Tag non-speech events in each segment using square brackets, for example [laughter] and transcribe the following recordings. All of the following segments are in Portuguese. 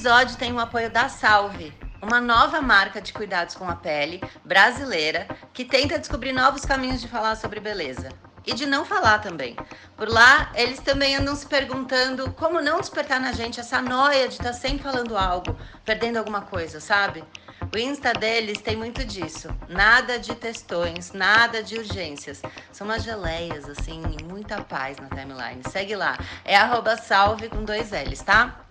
Episódio tem o apoio da Salve, uma nova marca de cuidados com a pele brasileira que tenta descobrir novos caminhos de falar sobre beleza. E de não falar também. Por lá, eles também andam se perguntando como não despertar na gente essa noia de estar tá sempre falando algo, perdendo alguma coisa, sabe? O Insta deles tem muito disso. Nada de textões, nada de urgências. São umas geleias, assim, muita paz na timeline. Segue lá. É arroba salve com dois L's, tá?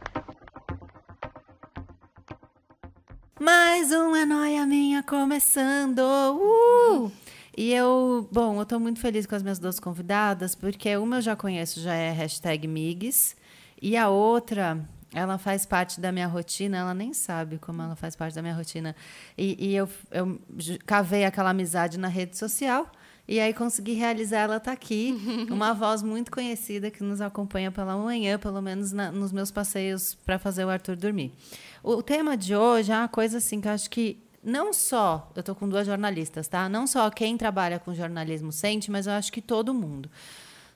Mais uma noia minha começando. Uh! E eu, bom, eu tô muito feliz com as minhas duas convidadas, porque uma eu já conheço, já é hashtag Migs, e a outra, ela faz parte da minha rotina, ela nem sabe como ela faz parte da minha rotina. E, e eu, eu cavei aquela amizade na rede social, e aí consegui realizar, ela está aqui, [laughs] uma voz muito conhecida que nos acompanha pela manhã, pelo menos na, nos meus passeios para fazer o Arthur dormir. O tema de hoje é uma coisa assim que eu acho que não só, eu estou com duas jornalistas, tá? Não só quem trabalha com jornalismo sente, mas eu acho que todo mundo.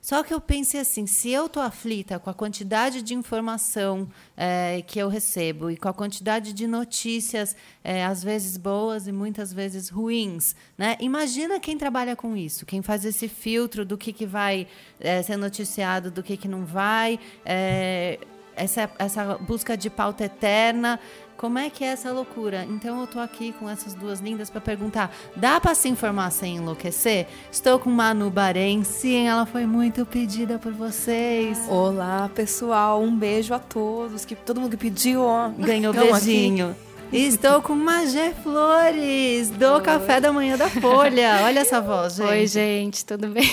Só que eu pensei assim, se eu estou aflita com a quantidade de informação é, que eu recebo e com a quantidade de notícias, é, às vezes boas e muitas vezes ruins, né? Imagina quem trabalha com isso, quem faz esse filtro do que, que vai é, ser noticiado, do que, que não vai, é, essa, essa busca de pauta eterna. Como é que é essa loucura? Então eu tô aqui com essas duas lindas para perguntar: dá para se informar sem enlouquecer? Estou com Manu Bahrein, sim, ela foi muito pedida por vocês. Olá, pessoal, um beijo a todos, que todo mundo que pediu, ó, ganhou [laughs] beijinho. Aqui. Estou com Magé Flores, do Oi. Café da Manhã da Folha. Olha essa voz, [laughs] gente. Oi, gente, tudo bem?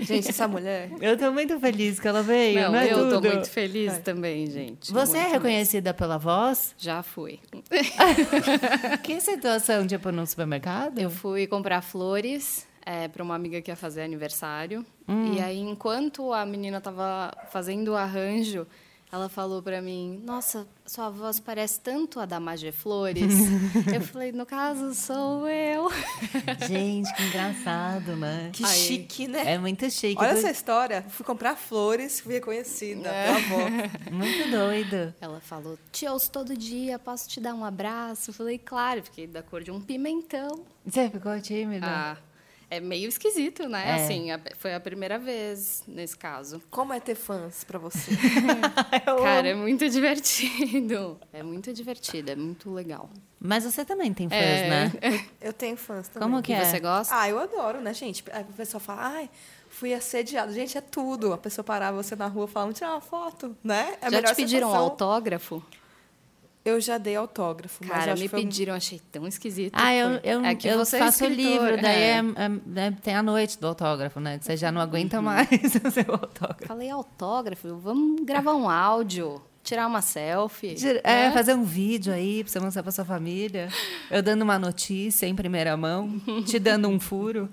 Gente, essa mulher. Eu estou muito feliz que ela veio. Não, não é eu estou muito feliz é. também, gente. Você muito é reconhecida mesmo. pela voz? Já fui. [laughs] que situação, tipo, no supermercado? Eu fui comprar flores é, para uma amiga que ia fazer aniversário. Hum. E aí, enquanto a menina estava fazendo o arranjo, ela falou para mim: Nossa, sua voz parece tanto a da Magé Flores. [laughs] eu falei: No caso, sou eu. Gente, que engraçado, né? Que Aí, chique, né? É muito chique. Olha do... essa história. Fui comprar flores, fui reconhecida é. pela avó. [laughs] Muito doido. Ela falou: Te ouço todo dia, posso te dar um abraço? Eu falei: Claro, fiquei da cor de um pimentão. Você ficou tímida? Ah é meio esquisito, né? É. Assim, a, foi a primeira vez nesse caso. Como é ter fãs para você? [laughs] Cara, é muito divertido. É muito divertido, é muito legal. Mas você também tem fãs, é. né? Eu tenho fãs também. Como que e é? você gosta? Ah, eu adoro, né, gente? A pessoa fala, ai, fui assediado. Gente, é tudo. A pessoa parar você na rua e falar, vamos tirar uma foto, né? É Já te pediram sensação. autógrafo? Eu já dei autógrafo. Cara, me pediram, achei tão esquisito. Ah, eu, eu, é que eu é faço é livro, daí é. É, é, tem a noite do autógrafo, né? Que você já não aguenta uhum. mais [laughs] o seu autógrafo. Falei, autógrafo? Vamos gravar um áudio, tirar uma selfie. É, né? fazer um vídeo aí pra você mostrar pra sua família. Eu dando uma notícia em primeira mão, te dando um furo.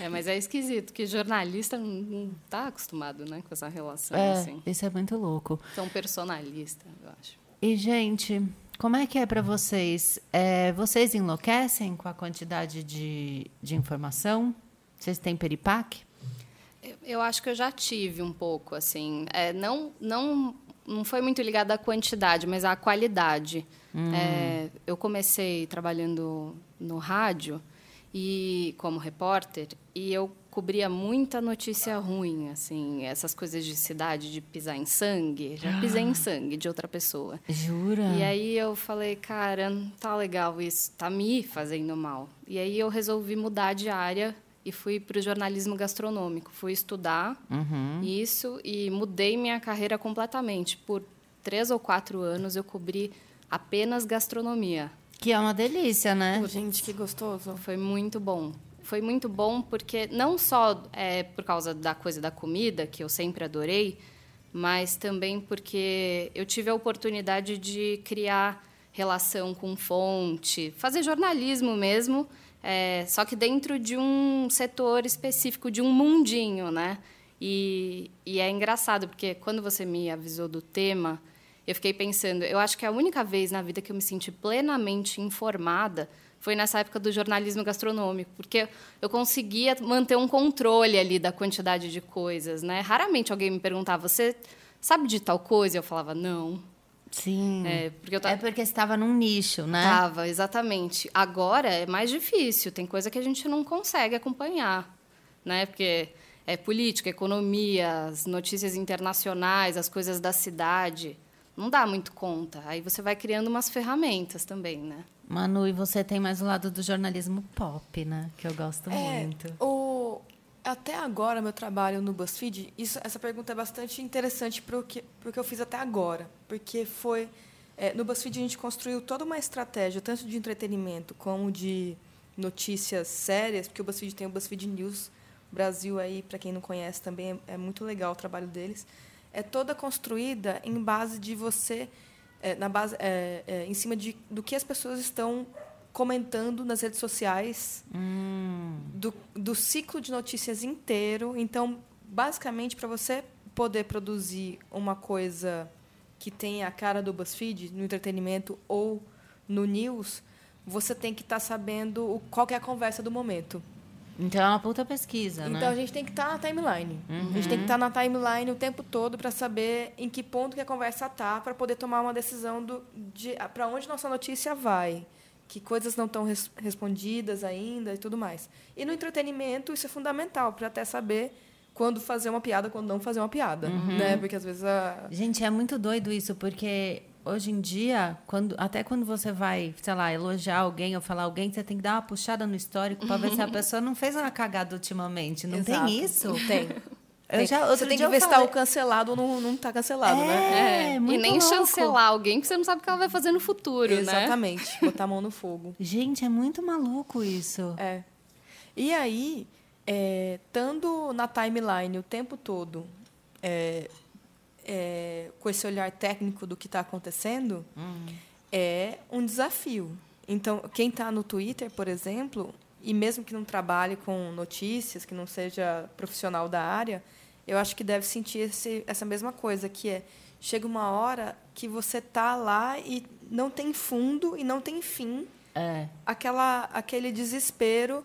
É, mas é esquisito, que jornalista não está acostumado né, com essa relação. É, assim. Isso é muito louco. Tão personalista, eu acho. E, gente, como é que é para vocês? É, vocês enlouquecem com a quantidade de, de informação? Vocês têm peripaque? Eu, eu acho que eu já tive um pouco, assim. É, não, não, não foi muito ligado à quantidade, mas à qualidade. Hum. É, eu comecei trabalhando no rádio e como repórter e eu cobria muita notícia ruim, assim, essas coisas de cidade, de pisar em sangue. Já pisei em sangue de outra pessoa. Jura? E aí eu falei, cara, não tá legal isso, tá me fazendo mal. E aí eu resolvi mudar de área e fui para o jornalismo gastronômico. Fui estudar uhum. isso e mudei minha carreira completamente. Por três ou quatro anos eu cobri apenas gastronomia. Que é uma delícia, né? Gente, que gostoso. Foi muito bom. Foi muito bom porque não só é, por causa da coisa da comida, que eu sempre adorei, mas também porque eu tive a oportunidade de criar relação com fonte, fazer jornalismo mesmo, é, só que dentro de um setor específico, de um mundinho, né? E, e é engraçado, porque quando você me avisou do tema, eu fiquei pensando, eu acho que a única vez na vida que eu me senti plenamente informada foi nessa época do jornalismo gastronômico, porque eu conseguia manter um controle ali da quantidade de coisas, né? Raramente alguém me perguntava, você sabe de tal coisa? Eu falava, não. Sim. É porque, eu é porque você estava num nicho, né? Tava, exatamente. Agora é mais difícil, tem coisa que a gente não consegue acompanhar, né? Porque é política, economia, as notícias internacionais, as coisas da cidade. Não dá muito conta. Aí você vai criando umas ferramentas também, né? Manu, e você tem mais o lado do jornalismo pop, né? Que eu gosto é, muito. O, até agora, meu trabalho no BuzzFeed, isso, essa pergunta é bastante interessante para o que, que eu fiz até agora. Porque foi. É, no BuzzFeed, a gente construiu toda uma estratégia, tanto de entretenimento como de notícias sérias, porque o BuzzFeed tem o BuzzFeed News Brasil aí, para quem não conhece também, é, é muito legal o trabalho deles. É toda construída em base de você é, na base, é, é, em cima de, do que as pessoas estão comentando nas redes sociais, hum. do, do ciclo de notícias inteiro. Então, basicamente, para você poder produzir uma coisa que tenha a cara do BuzzFeed, no entretenimento ou no news, você tem que estar tá sabendo qual é a conversa do momento. Então é uma puta pesquisa, então, né? a gente tem que estar tá na timeline. Uhum. A gente tem que estar tá na timeline o tempo todo para saber em que ponto que a conversa tá, para poder tomar uma decisão do, de para onde nossa notícia vai, que coisas não estão res, respondidas ainda e tudo mais. E no entretenimento isso é fundamental para até saber quando fazer uma piada, quando não fazer uma piada, uhum. né? Porque às vezes a Gente, é muito doido isso, porque hoje em dia, quando, até quando você vai, sei lá, elogiar alguém ou falar alguém, você tem que dar uma puxada no histórico para ver se a pessoa não fez uma cagada ultimamente. Não Exato. tem isso? Tem. Eu já, você tem que ver se está cancelado ou não, não tá cancelado, é, né? É, muito E nem louco. chancelar alguém que você não sabe o que ela vai fazer no futuro, Exatamente. né? Botar a mão no fogo. Gente, é muito maluco isso. É. E aí, é, estando na timeline o tempo todo, é, é, com esse olhar técnico do que está acontecendo, hum. é um desafio. Então, quem está no Twitter, por exemplo, e mesmo que não trabalhe com notícias, que não seja profissional da área, eu acho que deve sentir esse, essa mesma coisa, que é chega uma hora que você está lá e não tem fundo e não tem fim. É. Aquela, aquele desespero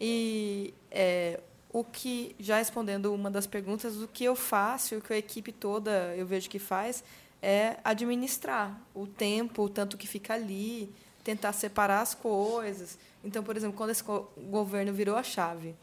e é, o que, já respondendo uma das perguntas, o que eu faço, o que a equipe toda eu vejo que faz, é administrar o tempo, o tanto que fica ali, tentar separar as coisas. Então, por exemplo, quando esse governo virou a chave,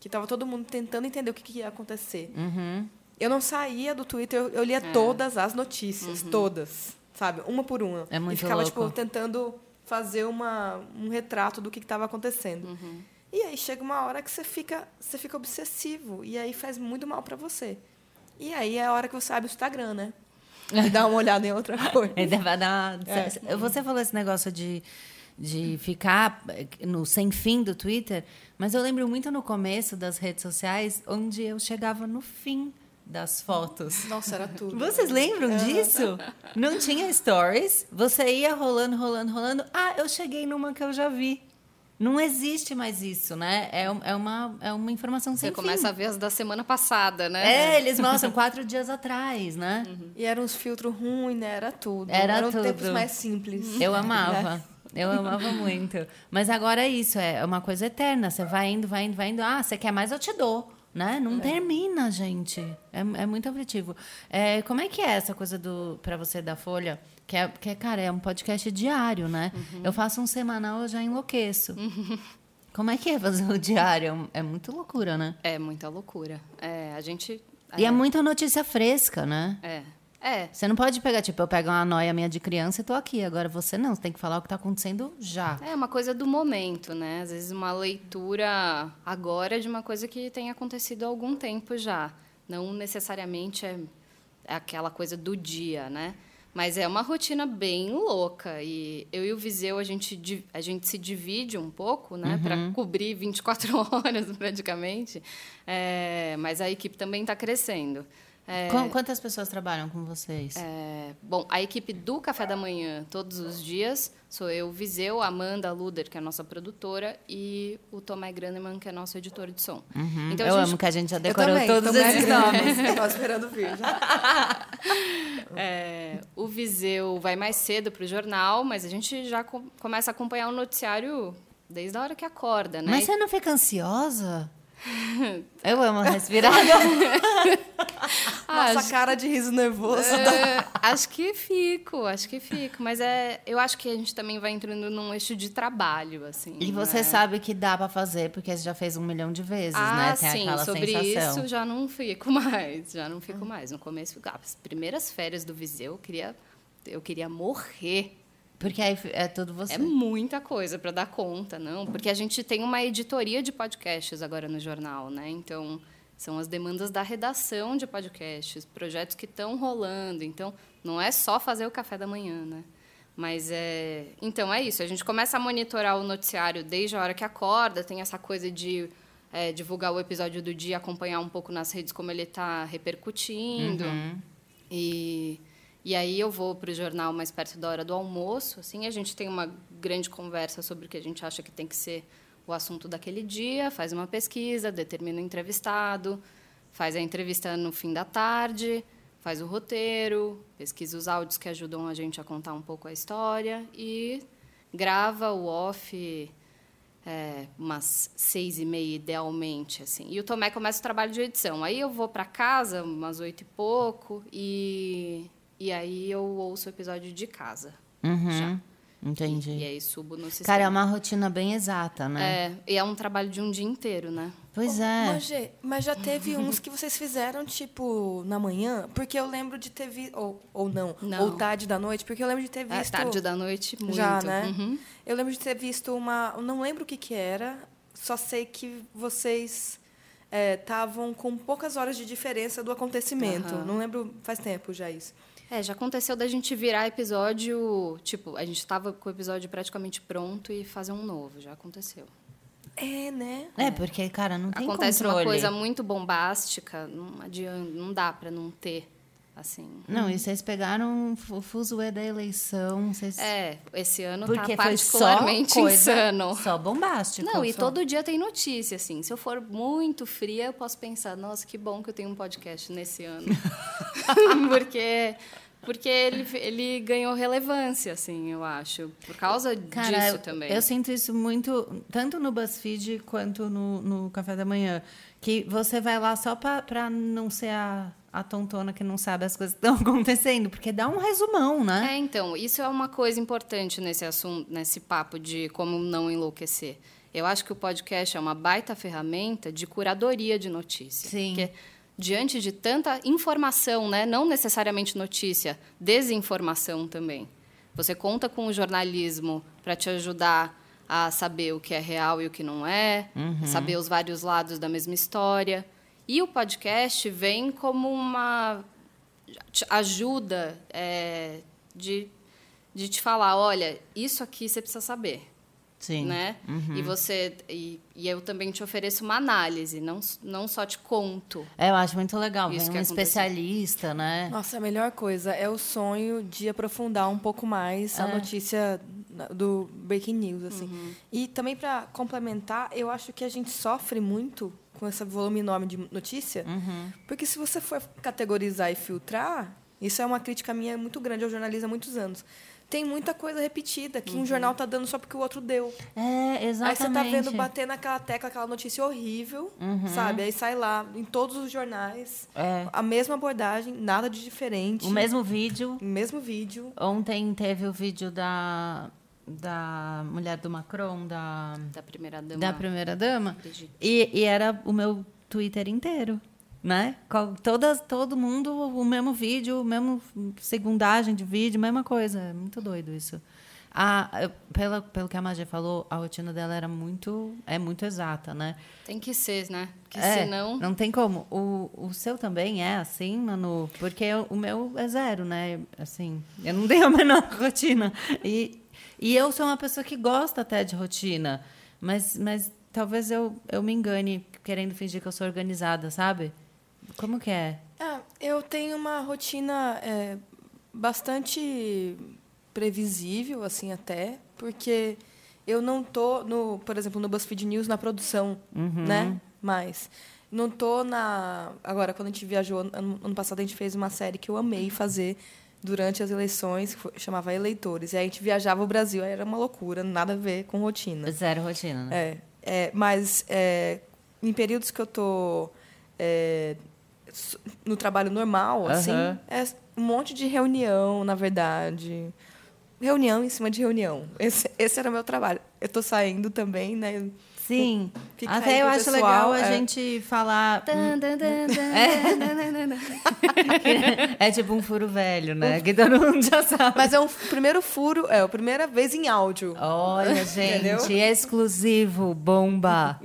que estava todo mundo tentando entender o que, que ia acontecer, uhum. eu não saía do Twitter, eu, eu lia é. todas as notícias, uhum. todas, sabe? Uma por uma. É muito e ficava, louco. tipo, tentando fazer uma, um retrato do que estava acontecendo. Uhum. E aí chega uma hora que você fica, você fica obsessivo e aí faz muito mal para você. E aí é a hora que você abre o Instagram, né? E dá uma olhada em outra [laughs] coisa. dar uma... é. Você falou esse negócio de, de ficar no sem fim do Twitter, mas eu lembro muito no começo das redes sociais, onde eu chegava no fim das fotos. Nossa, era tudo. Vocês lembram disso? Não tinha stories, você ia rolando, rolando, rolando. Ah, eu cheguei numa que eu já vi. Não existe mais isso, né? É, é, uma, é uma informação sem Você começa fim. a ver as da semana passada, né? É, eles mostram quatro dias atrás, né? Uhum. E eram uns filtros ruins, né? Era tudo. Era Eram tudo. tempos mais simples. Eu amava. Eu amava muito. Mas agora é isso, é uma coisa eterna. Você vai indo, vai indo, vai indo. Ah, você quer mais, eu te dou. Né? Não é. termina, gente. É, é muito aflitivo. É, como é que é essa coisa do para você da Folha? Que é, que é, cara, é um podcast diário, né? Uhum. Eu faço um semanal, eu já enlouqueço. Uhum. Como é que é fazer o diário? É muita loucura, né? É muita loucura. É, a gente. E é, é muita notícia fresca, né? É. É. Você não pode pegar, tipo, eu pego uma noia minha de criança e tô aqui. Agora você não, você tem que falar o que está acontecendo já. É uma coisa do momento, né? Às vezes uma leitura agora de uma coisa que tem acontecido há algum tempo já. Não necessariamente é aquela coisa do dia, né? Mas é uma rotina bem louca. E eu e o Viseu, a gente, a gente se divide um pouco, né? Para cobrir 24 [laughs] horas, praticamente. É, mas a equipe também está crescendo. É, Qu- Quantas pessoas trabalham com vocês? é, bom, a equipe do Café da Manhã, todos os dias, sou eu, Viseu, a Amanda Luder, que é a nossa produtora, e o Tomé Graneman, que é nosso editor de som. Então, a eu gente- amo que a gente já decorou também, todos esses nomes. Estava esperando vir. Já. [laughs] É, o Viseu vai mais cedo para o jornal, mas a gente já co- começa a acompanhar o noticiário desde a hora que acorda, né? Mas você não fica ansiosa? Eu amo respirar. Ah, [laughs] Nossa cara de riso nervoso. É, acho que fico, acho que fico. Mas é, eu acho que a gente também vai entrando num eixo de trabalho, assim. E você né? sabe que dá pra fazer, porque você já fez um milhão de vezes, ah, né? Tem sim, aquela sobre sensação. isso já não fico mais, já não fico mais. No começo, ah, as primeiras férias do Viseu, eu queria, eu queria morrer. Porque aí é tudo você. É muita coisa para dar conta, não? Porque a gente tem uma editoria de podcasts agora no jornal, né? Então, são as demandas da redação de podcasts, projetos que estão rolando. Então, não é só fazer o café da manhã, né? Mas é. Então, é isso. A gente começa a monitorar o noticiário desde a hora que acorda, tem essa coisa de. é, divulgar o episódio do dia, acompanhar um pouco nas redes como ele está repercutindo. E, e aí eu vou para o jornal mais perto da hora do almoço. Assim, a gente tem uma grande conversa sobre o que a gente acha que tem que ser o assunto daquele dia, faz uma pesquisa, determina o entrevistado, faz a entrevista no fim da tarde, faz o roteiro, pesquisa os áudios que ajudam a gente a contar um pouco a história e grava o off é, umas seis e meia, idealmente, assim. E o Tomé começa o trabalho de edição. Aí eu vou para casa, umas oito e pouco, e, e aí eu ouço o episódio de casa. Uhum. Já. Entendi. E aí subo no sistema. Cara, é uma rotina bem exata, né? É, e é um trabalho de um dia inteiro, né? Pois é. Mas, Gê, mas já teve [laughs] uns que vocês fizeram, tipo, na manhã? Porque eu lembro de ter visto. Ou, ou não, Não. Ou tarde da noite, porque eu lembro de ter É, visto. tarde da noite, muito. Já, né? Uhum. Eu lembro de ter visto uma. eu Não lembro o que, que era, só sei que vocês estavam com poucas horas de diferença do acontecimento. Aham. Não lembro, faz tempo já isso. É, já aconteceu da gente virar episódio. Tipo, a gente estava com o episódio praticamente pronto e fazer um novo. Já aconteceu. É, né? É, porque, cara, não tem Acontece controle. uma coisa muito bombástica, não adianta, não dá para não ter, assim. Não, e vocês pegaram o fuzuê da eleição, vocês... É, esse ano porque tá foi só particularmente coisa, insano. só bombástico. Não, e só. todo dia tem notícia, assim. Se eu for muito fria, eu posso pensar, nossa, que bom que eu tenho um podcast nesse ano. [laughs] [laughs] porque porque ele, ele ganhou relevância, assim, eu acho. Por causa Cara, disso eu, também. eu sinto isso muito, tanto no BuzzFeed quanto no, no Café da Manhã. Que você vai lá só pra não ser a, a tontona que não sabe as coisas que estão [laughs] acontecendo, porque dá um resumão, né? É, então, isso é uma coisa importante nesse assunto, nesse papo de como não enlouquecer. Eu acho que o podcast é uma baita ferramenta de curadoria de notícias. Sim. Porque diante de tanta informação, né, não necessariamente notícia, desinformação também. Você conta com o jornalismo para te ajudar a saber o que é real e o que não é, saber os vários lados da mesma história. E o podcast vem como uma ajuda é, de, de te falar, olha, isso aqui você precisa saber, Sim. né? E você e, e eu também te ofereço uma análise, não não só te conto. É, eu acho muito legal. Isso Vem um especialista, né? Nossa, a melhor coisa é o sonho de aprofundar um pouco mais a É. notícia na- do breaking news, assim. Uhum. E também para complementar, eu acho que a gente sofre muito com esse volume enorme de notícia, Uhum. porque se você for categorizar e filtrar, isso é uma crítica minha muito grande ao jornalismo há muitos anos. Tem muita coisa repetida que um jornal tá dando só porque o outro deu. É, Aí você exatamente. tá vendo bater naquela tecla, aquela notícia horrível, sabe? Aí sai lá em todos os jornais, É. a mesma abordagem, nada de diferente. O mesmo vídeo. O mesmo vídeo. Ontem teve o vídeo da, da mulher do Macron, da, Da primeira dama. da primeira dama. Brigitte. E, e era o meu Twitter inteiro. Né? Todas, todo mundo, o mesmo vídeo, o mesmo segundagem de vídeo, mesma coisa. É muito doido isso. A, pela, pelo que a Magia falou, a rotina dela era muito, é muito exata, né? Tem que ser, né? Porque é, senão. Não tem como. O, o seu também é assim, Manu? Porque o meu é zero, né? Assim, eu não tenho a menor [laughs] rotina. E, e eu sou uma pessoa que gosta até de rotina, mas, mas talvez eu, eu me engane querendo fingir que eu sou organizada, sabe? Como que é? Ah, eu tenho uma rotina é, bastante previsível, assim, até, porque eu não tô, no, por exemplo, no BuzzFeed News, na produção, Uhum. né? Mas não tô na... Agora, quando a gente viajou, ano, ano passado, a gente fez uma série que eu amei fazer durante as eleições, que chamava Eleitores. E aí a gente viajava o Brasil, aí era uma loucura, nada a ver com rotina. Zero rotina, né? É, é, mas é, em períodos que eu tô é, no trabalho normal, assim, é um monte de reunião, na verdade. Reunião em cima de reunião. Esse, esse era o meu trabalho. Eu tô saindo também, né? Sim. Fica aí Até eu acho pessoal, legal a é. gente falar. É. É tipo um furo velho, né? Que todo mundo já sabe. Mas é um primeiro furo, é a primeira vez em áudio. Olha, [laughs] gente, Entendeu? exclusivo, bomba.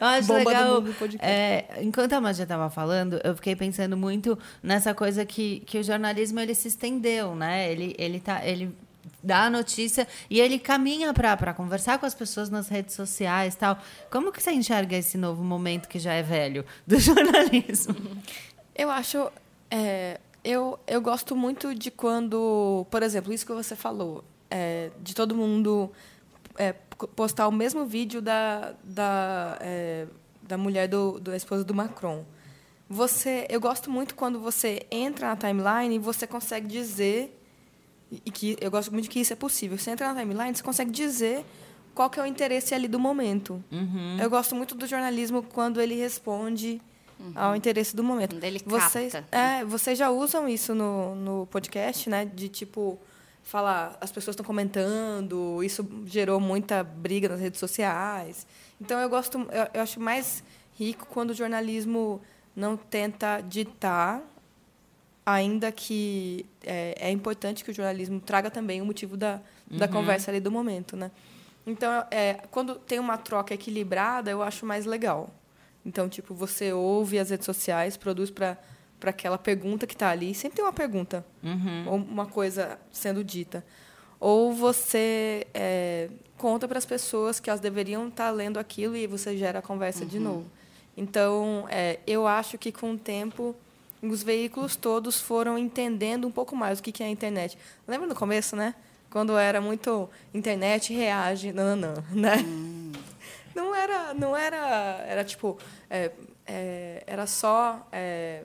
Eu acho Bomba do legal. mundo podcast. é, enquanto a Magia estava falando, eu fiquei pensando muito nessa coisa que, que o jornalismo ele se estendeu, né? Ele, ele, tá, ele dá a notícia e ele caminha para conversar com as pessoas nas redes sociais tal. Como que você enxerga esse novo momento que já é velho do [laughs] jornalismo? Eu acho. é, eu, eu gosto muito de quando, por exemplo, isso que você falou, é, de todo mundo é, postar o mesmo vídeo da, da, é, da mulher do, da esposa do Macron. Você, eu gosto muito quando você entra na timeline e você consegue dizer e que eu gosto muito que isso é possível. Você entra na timeline, você consegue dizer qual que é o interesse ali do momento. Eu gosto muito do jornalismo quando ele responde ao interesse do momento. Quando ele vocês, capta. é, vocês já usam isso no, no podcast, né? De tipo falar, as pessoas estão comentando, isso gerou muita briga nas redes sociais. Então eu gosto, eu, eu acho mais rico quando o jornalismo não tenta ditar ainda que é, é importante que o jornalismo traga também o motivo da, da conversa ali do momento, né? Então, é, quando tem uma troca equilibrada, eu acho mais legal. Então, tipo, você ouve as redes sociais, produz para para aquela pergunta que está ali. Sempre tem uma pergunta ou uma coisa sendo dita. Ou você é, conta para as pessoas que elas deveriam estar lendo aquilo e você gera a conversa de novo. Então, é, eu acho que com o tempo os veículos todos foram entendendo um pouco mais o que é a internet. Lembra no começo, né? Quando era muito internet reage, não, não, não, né? Não era, não era, era tipo, é, é, era só é,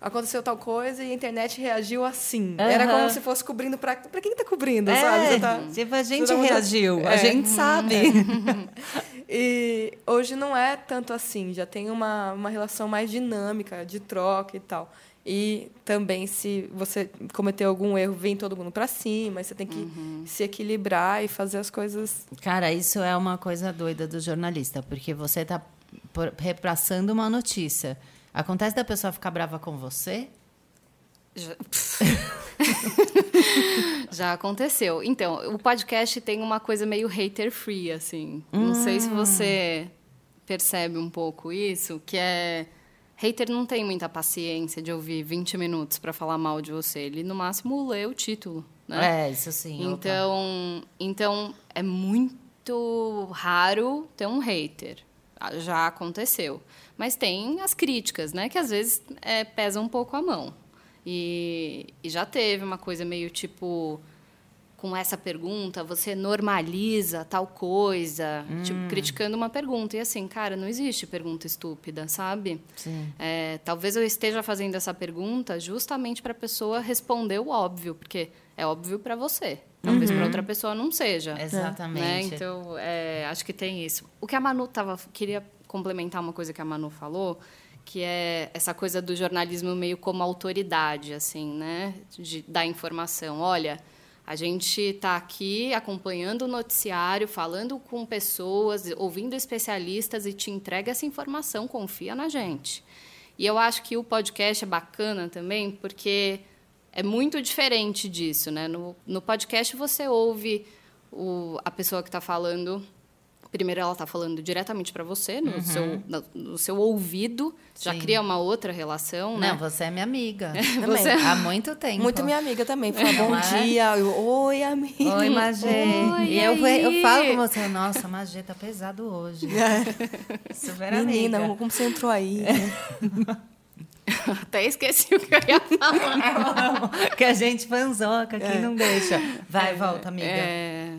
aconteceu tal coisa e a internet reagiu assim. Era Aham. como se fosse cobrindo para para quem está cobrindo, sabe? Você tá- tipo, a gente reagiu, a É. gente sabe. [laughs] E hoje não é tanto assim, já tem uma, uma relação mais dinâmica, de troca e tal. E também, se você cometer algum erro, vem todo mundo para cima, você tem que se equilibrar e fazer as coisas. Cara, isso é uma coisa doida do jornalista, porque você está repassando uma notícia. Acontece da pessoa ficar brava com você? Já... [laughs] Já aconteceu. Então, o podcast tem uma coisa meio hater-free, assim. Não sei se você percebe um pouco isso, que é... Hater não tem muita paciência de ouvir 20 minutos para falar mal de você. Ele, no máximo, lê o título, né? É, isso sim. opa. Então, então é muito raro ter um hater. Já aconteceu. Mas tem as críticas, né? Que às vezes é, pesam um pouco a mão. E, e já teve uma coisa meio tipo. Com essa pergunta, você normaliza tal coisa, tipo, criticando uma pergunta. E assim, cara, não existe pergunta estúpida, sabe? É, talvez eu esteja fazendo essa pergunta justamente para a pessoa responder o óbvio, porque é óbvio para você. Talvez para outra pessoa não seja. Uhum. Exatamente. Né? Então, é, acho que tem isso. O que a Manu tava, queria complementar uma coisa que a Manu falou, que é essa coisa do jornalismo meio como autoridade, assim, né? De dar informação. Olha, a gente está aqui acompanhando o noticiário, falando com pessoas, ouvindo especialistas e te entrega essa informação, confia na gente. E eu acho que o podcast é bacana também, porque é muito diferente disso, né? No, no podcast você ouve o, a pessoa que está falando Primeiro, ela está falando diretamente para você, no, uhum. seu, no, no, seu ouvido. Sim. Já cria uma outra relação, né? Não, você é minha amiga. [laughs] você... Há muito tempo. Muito minha amiga também. Fala, bom é? dia. Eu, Oi, amiga. Oi, [laughs] Magê. Oi, e eu, eu falo com você, nossa, Magê tá pesado hoje. [laughs] É. Super Menina, amiga. como você entrou aí? [laughs] Até esqueci o que eu ia falar. [laughs] que a gente fanzoca aqui é. não deixa. Vai, volta, amiga. É...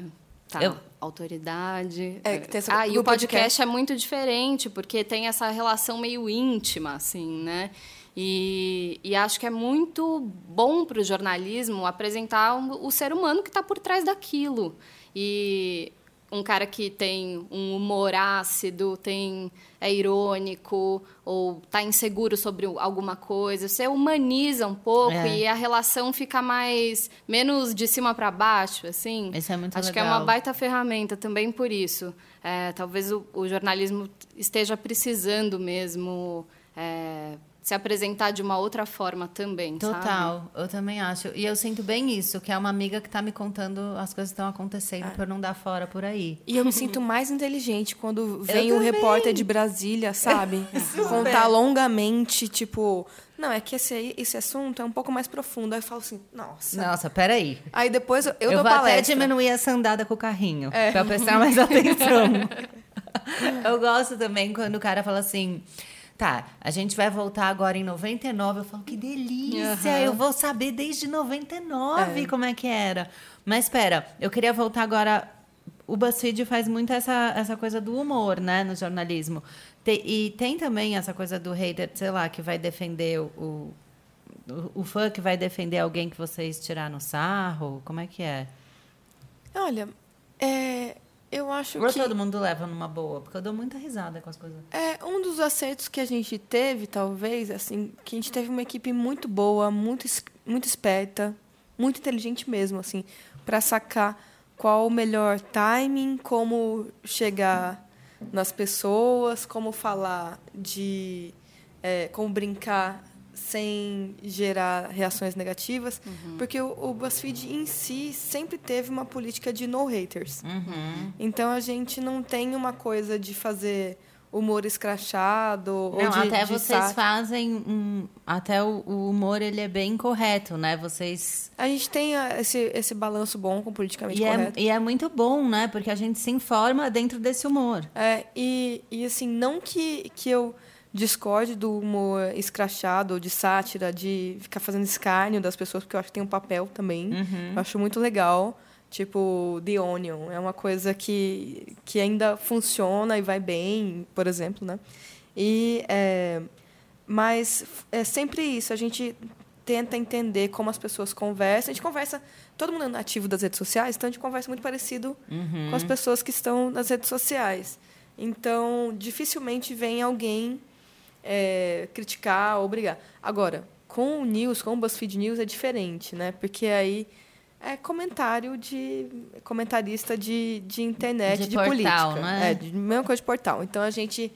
Tá. Eu, autoridade. É, que tem essa, ah, e o podcast é muito diferente, porque tem essa relação meio íntima, assim, né? E, e acho que é muito bom para o jornalismo apresentar o, o ser humano que está por trás daquilo. E um cara que tem um humor ácido, tem é irônico ou está inseguro sobre alguma coisa, você humaniza um pouco é. e a relação fica mais menos de cima para baixo, assim. Isso é muito Acho legal. que é uma baita ferramenta também por isso. É, talvez o, o, jornalismo esteja precisando mesmo é, se apresentar de uma outra forma também, Total, sabe? eu também acho. E eu sinto bem isso, que é uma amiga que está me contando as coisas que estão acontecendo é. para não dar fora por aí. E eu me sinto mais inteligente quando vem um repórter de Brasília, sabe? [laughs] Contar longamente, tipo, não, é que esse, esse assunto é um pouco mais profundo. Aí eu falo assim, nossa. Nossa, peraí. Aí depois eu, eu, eu dou vou palestra. até diminuir essa andada com o carrinho, é. para prestar mais [laughs] atenção. eu gosto também quando o cara fala assim Tá, a gente vai voltar agora em 99. Eu falo, que delícia! Uhum. Eu vou saber desde 99 é. como é que era. Mas espera, eu queria voltar agora. O BuzzFeed faz muito essa, essa coisa do humor, né, no jornalismo. E tem também essa coisa do hater, sei lá, que vai defender o, o, o fã que vai defender alguém que vocês tirar no sarro. Como é que é? Olha, é, eu acho Ou que. todo mundo leva numa boa, porque eu dou muita risada com as coisas. É, um dos acertos que a gente teve, talvez, assim, que a gente teve uma equipe muito boa, muito, muito esperta, muito inteligente mesmo, assim, para sacar qual o melhor timing, como chegar nas pessoas, como falar de. É, como brincar sem gerar reações negativas, uhum. porque o, o, BuzzFeed em si sempre teve uma política de no haters. Uhum. Então a gente não tem uma coisa de fazer humor escrachado não, ou de, até de vocês fazem um, até o, o, humor ele é bem correto, né? Vocês a gente tem esse esse balanço bom com politicamente e é correto é, e é muito bom, né? Porque a gente se informa dentro desse humor. É e, e assim não que que eu discorde do humor escrachado, de sátira, de ficar fazendo escárnio das pessoas, porque eu acho que tem um papel também. Uhum. Eu acho muito legal. Tipo, The Onion. É uma coisa que, que ainda funciona e vai bem, por exemplo, né? E, é, mas é sempre isso. A gente tenta entender como as pessoas conversam. A gente conversa... Todo mundo é nativo das redes sociais, então a gente conversa muito parecido uhum. com as pessoas que estão nas redes sociais. Então, dificilmente vem alguém é, criticar ou brigar. Agora, com o News, com o BuzzFeed News é diferente, né? Porque aí é comentário de comentarista de, de internet, de, de portal, política. Né? É, de, mesma coisa de portal. Então a gente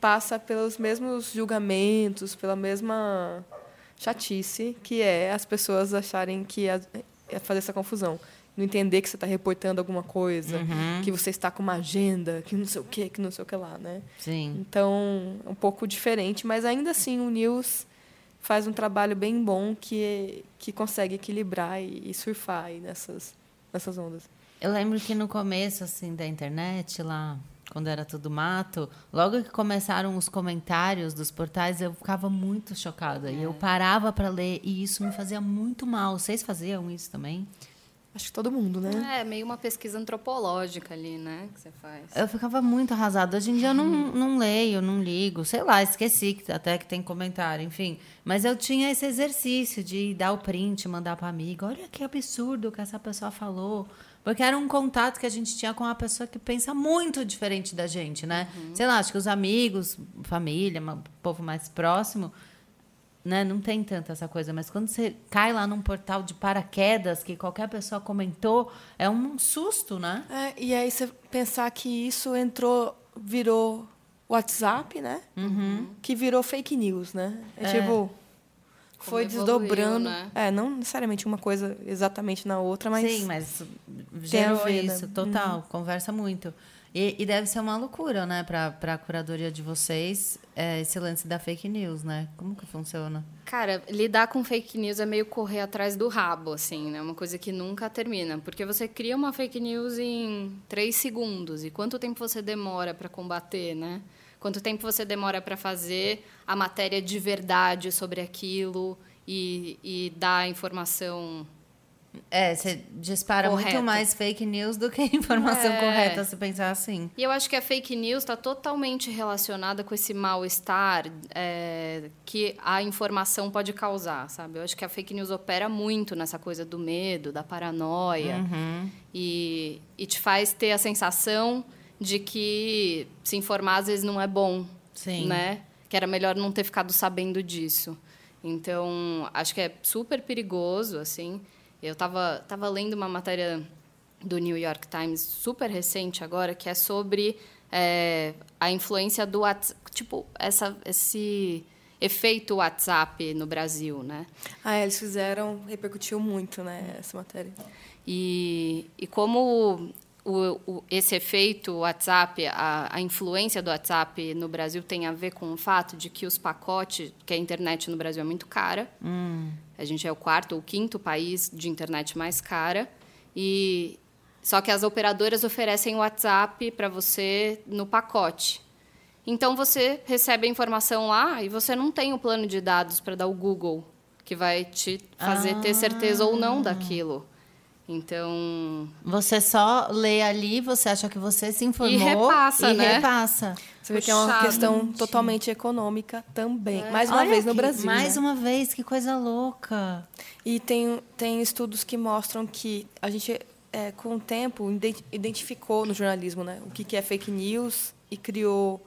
passa pelos mesmos julgamentos, pela mesma chatice que é as pessoas acharem que é fazer essa confusão não entender que você está reportando alguma coisa, uhum. que você está com uma agenda, que não sei o que, que não sei o que lá, né? Sim. Então, é um pouco diferente, mas ainda assim o News faz um trabalho bem bom que, que consegue equilibrar e, e surfar aí nessas, nessas ondas. Eu lembro que no começo assim da internet lá, quando era tudo mato, logo que começaram os comentários dos portais, eu ficava muito chocada. É. E eu parava para ler e isso me fazia muito mal. Vocês faziam isso também? Acho que todo mundo, né? É, meio uma pesquisa antropológica ali, né? Que você faz. Eu ficava muito arrasada. Hoje em dia eu não, não leio, não ligo. Sei lá, esqueci que até que tem comentário, enfim. Mas eu tinha esse exercício de dar o print, mandar para amiga. Olha que absurdo que essa pessoa falou. Porque era um contato que a gente tinha com uma pessoa que pensa muito diferente da gente, né? Uhum. Sei lá, acho que os amigos, família, povo mais próximo né? Não tem tanta essa coisa, mas quando você cai lá num portal de paraquedas que qualquer pessoa comentou, é um susto, né? É, e aí você pensar que isso entrou, virou WhatsApp, né? Uhum. Que virou fake news, né? É, é. tipo, foi evoluiu, desdobrando. né? É, não necessariamente uma coisa exatamente na outra, mas. Sim, mas gerou ver, né? isso, total, conversa muito. E, e deve ser uma loucura, né, para a curadoria de vocês, é, esse lance da fake news, né? Como que funciona? Cara, lidar com fake news é meio correr atrás do rabo, assim, né? Uma coisa que nunca termina. Porque você cria uma fake news em três segundos. E quanto tempo você demora para combater, né? Quanto tempo você demora para fazer a matéria de verdade sobre aquilo e, e dar a informação É, você dispara Correta. muito mais fake news do que [laughs] informação É. correta, se pensar assim. E eu acho que a fake news está totalmente relacionada com esse mal-estar é, que a informação pode causar, sabe? Eu acho que a fake news opera muito nessa coisa do medo, da paranoia. Uhum. E, e te faz ter a sensação de que se informar às vezes não é bom, Sim. né? Que era melhor não ter ficado sabendo disso. Então, acho que é super perigoso, assim. Eu estava tava lendo uma matéria do New York Times super recente agora, que é sobre é, a influência do WhatsApp, tipo, essa, esse efeito WhatsApp no Brasil, né? Ah, é, eles fizeram, repercutiu muito, né, essa matéria. E, e como o, o, esse efeito WhatsApp, a, a influência do WhatsApp no Brasil tem a ver com o fato de que os pacotes, que a internet no Brasil é muito cara, a gente é o quarto ou quinto país de internet mais cara, e só que as operadoras oferecem o WhatsApp para você no pacote. Então você recebe a informação lá e você não tem o plano de dados para dar o Google, que vai te fazer ter certeza ou não daquilo. Então, Você só lê ali, você acha que você se informou E repassa, e né? repassa. Você vê que é uma questão totalmente econômica também. Mais uma Olha vez no que- Brasil. Mais né? uma vez, que coisa louca. E tem, tem estudos que mostram que a gente, é, com o tempo, ident- identificou no jornalismo né, o que, que é fake news e criou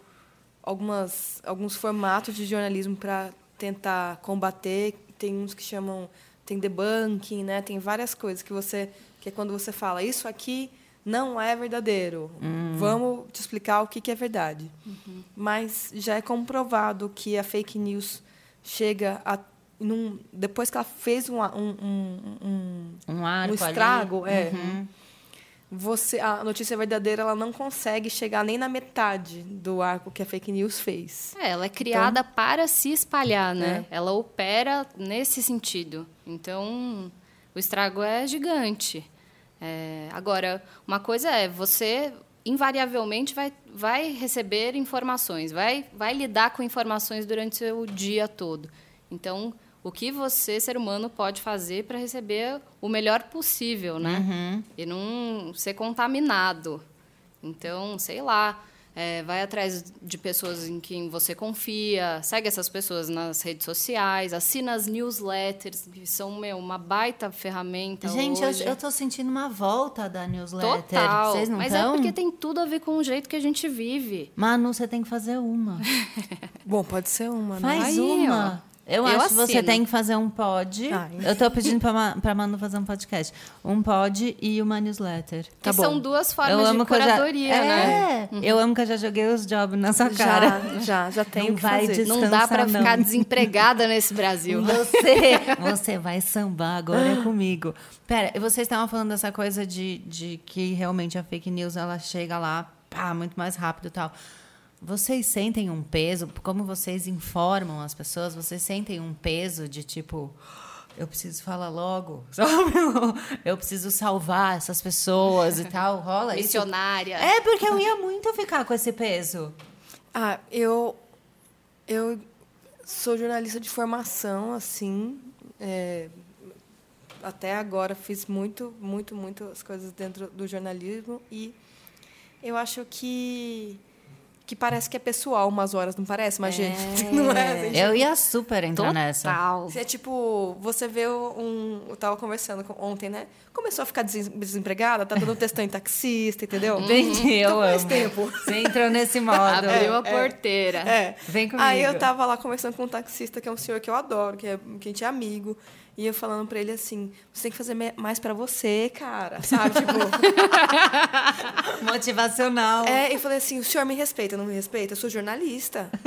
algumas, alguns formatos de jornalismo para tentar combater. Tem uns que chamam. Tem debunking, né? tem várias coisas que você. que é quando você fala, isso aqui não é verdadeiro. Vamos te explicar o que, que é verdade. Mas já é comprovado que a fake news chega a. Num, depois que ela fez um, um, um, um, Um arco um ali. estrago, é. Uhum. Você, a notícia verdadeira ela não consegue chegar nem na metade do arco que a fake news fez. é, ela é criada para se espalhar, né? É. Ela opera nesse sentido. Então, o estrago é gigante. É, agora, uma coisa é, você invariavelmente vai, vai receber informações, vai, vai lidar com informações durante o seu dia todo. Então, o que você, ser humano, pode fazer para receber o melhor possível, né? E não ser contaminado. Então, sei lá, é, vai atrás de pessoas em quem você confia, segue essas pessoas nas redes sociais, assina as newsletters, que são, meu, uma baita ferramenta Gente, eu, hoje. eu tô sentindo uma volta da newsletter. Total. Vocês não Mas tão? é porque tem tudo a ver com o jeito que a gente vive. Manu, você tem que fazer uma. [laughs] [laughs] Bom, pode ser uma, né? Faz Aí, uma. Eu, Eu acho que você tem que fazer um pod. Ai. Eu tô pedindo pra, Ma- pra Manu fazer um podcast. Um pod e uma newsletter. Que são duas formas eu de eu já... curadoria, né? é, Eu amo que eu já joguei os jobs na sua cara. Já, já, já tenho Não vai fazer. Não dá para ficar desempregada nesse Brasil. [laughs] Você, você vai sambar agora comigo. Pera, vocês estavam falando dessa coisa de, de que realmente a fake news ela chega lá, pá, muito mais rápido e tal. Vocês sentem um peso, como vocês informam as pessoas, vocês sentem um peso de tipo, eu preciso falar logo, [laughs] sabe? Eu preciso salvar essas pessoas e tal. Rola isso? Missionária. É, porque eu ia muito ficar com esse peso. Ah, eu, eu sou jornalista de formação, assim. é, até agora fiz muito, muito, muito as coisas dentro do jornalismo e eu acho que que parece que é pessoal umas horas, não parece? Mas, [laughs] gente, não é? gente? Eu ia super entrar nessa. Total. É tipo, você vê um. Eu tava conversando com- ontem, né? Começou a ficar desem- desempregada, tá dando testão em taxista, entendeu? Entendi, eu Então faz amo. tempo. Você entrou nesse modo. Abriu a porteira. É. Vem comigo. Aí eu tava lá conversando com um taxista, que é um senhor que eu adoro, que, é, que a gente é amigo. E eu falando pra ele assim, você tem que fazer mais pra você, cara, [laughs] sabe? Tipo, [laughs] Motivacional. é, eu falei assim, o senhor me respeita, não me respeita? Eu sou jornalista. [laughs]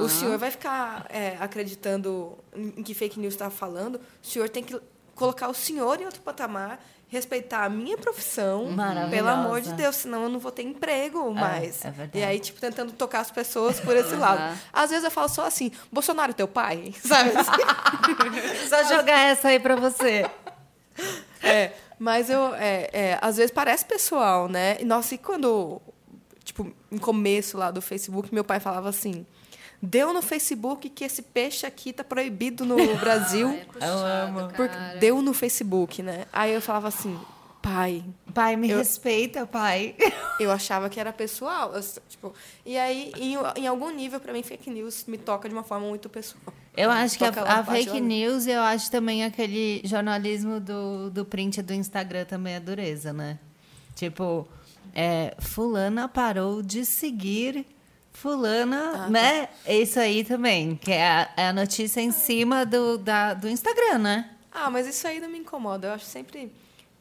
O senhor vai ficar é, acreditando em que fake news está falando, o senhor tem que colocar o senhor em outro patamar, respeitar a minha profissão, Maravilhosa. pelo amor de Deus, senão eu não vou ter emprego mais. é verdade. e aí, tipo, tentando tocar as pessoas por esse lado. Às vezes eu falo só assim, Bolsonaro, teu pai, [laughs] sabe? [laughs] Só jogar essa aí pra você. É, mas eu, é, é, às vezes parece pessoal, né? E, nossa, e quando, tipo, em começo lá do Facebook, meu pai falava assim, deu no Facebook que esse peixe aqui tá proibido no [laughs] Brasil. É puxado, amo. porque deu no Facebook, né? Aí eu falava assim, pai, Pai, me Eu- respeita, pai. [laughs] eu achava que era pessoal. eu, tipo, e aí, em, em algum nível, para mim, fake news me toca de uma forma muito pessoal. Eu acho que a, a fake lá. news, eu acho também aquele jornalismo do, do print do Instagram também é dureza, né? Tipo, é, fulana parou de seguir fulana, né? Isso aí também, que é a, é a notícia em cima do, da, do Instagram, né? Ah, mas isso aí não me incomoda. Eu acho sempre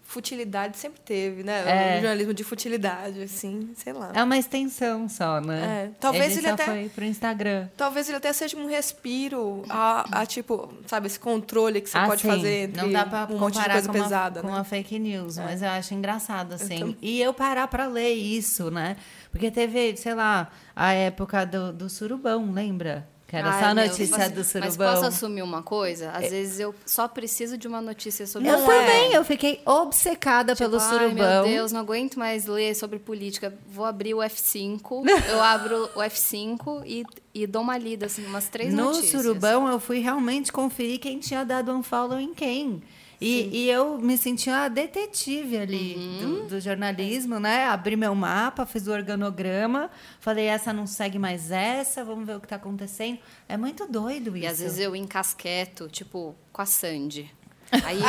futilidade sempre teve, né? É. Um jornalismo de futilidade, assim, sei lá. É uma extensão só, né? É, talvez ele só até- foi pro Instagram. Talvez ele até seja um respiro a, a, tipo, sabe, esse controle que você Ah, pode sim. fazer entre não dá pra um monte de comparar coisa com uma, pesada, com né? uma fake news, mas eu acho engraçado assim. tam- E eu parar pra ler isso, né? Porque teve, sei lá, a época do, do surubão, lembra? Era Ai, só a meu, notícia mas- do Mas surubão. posso assumir uma coisa? Às vezes eu só preciso de uma notícia sobre eu também, é. eu fiquei obcecada Tipo, pelo ai, surubão. meu Deus, não aguento mais ler sobre política. Vou abrir o F5, [laughs] eu abro o F5 e, e dou uma lida, assim, umas três no notícias. surubão, eu fui realmente conferir quem tinha dado um follow em quem. E, e eu me senti uma detetive ali Uhum. do, do jornalismo, né? Abri meu mapa, fiz o organograma, falei, essa não segue mais essa, vamos ver o que está acontecendo. É muito doido isso. E às vezes eu encasqueto, tipo, com a Sandy. [laughs] Aí,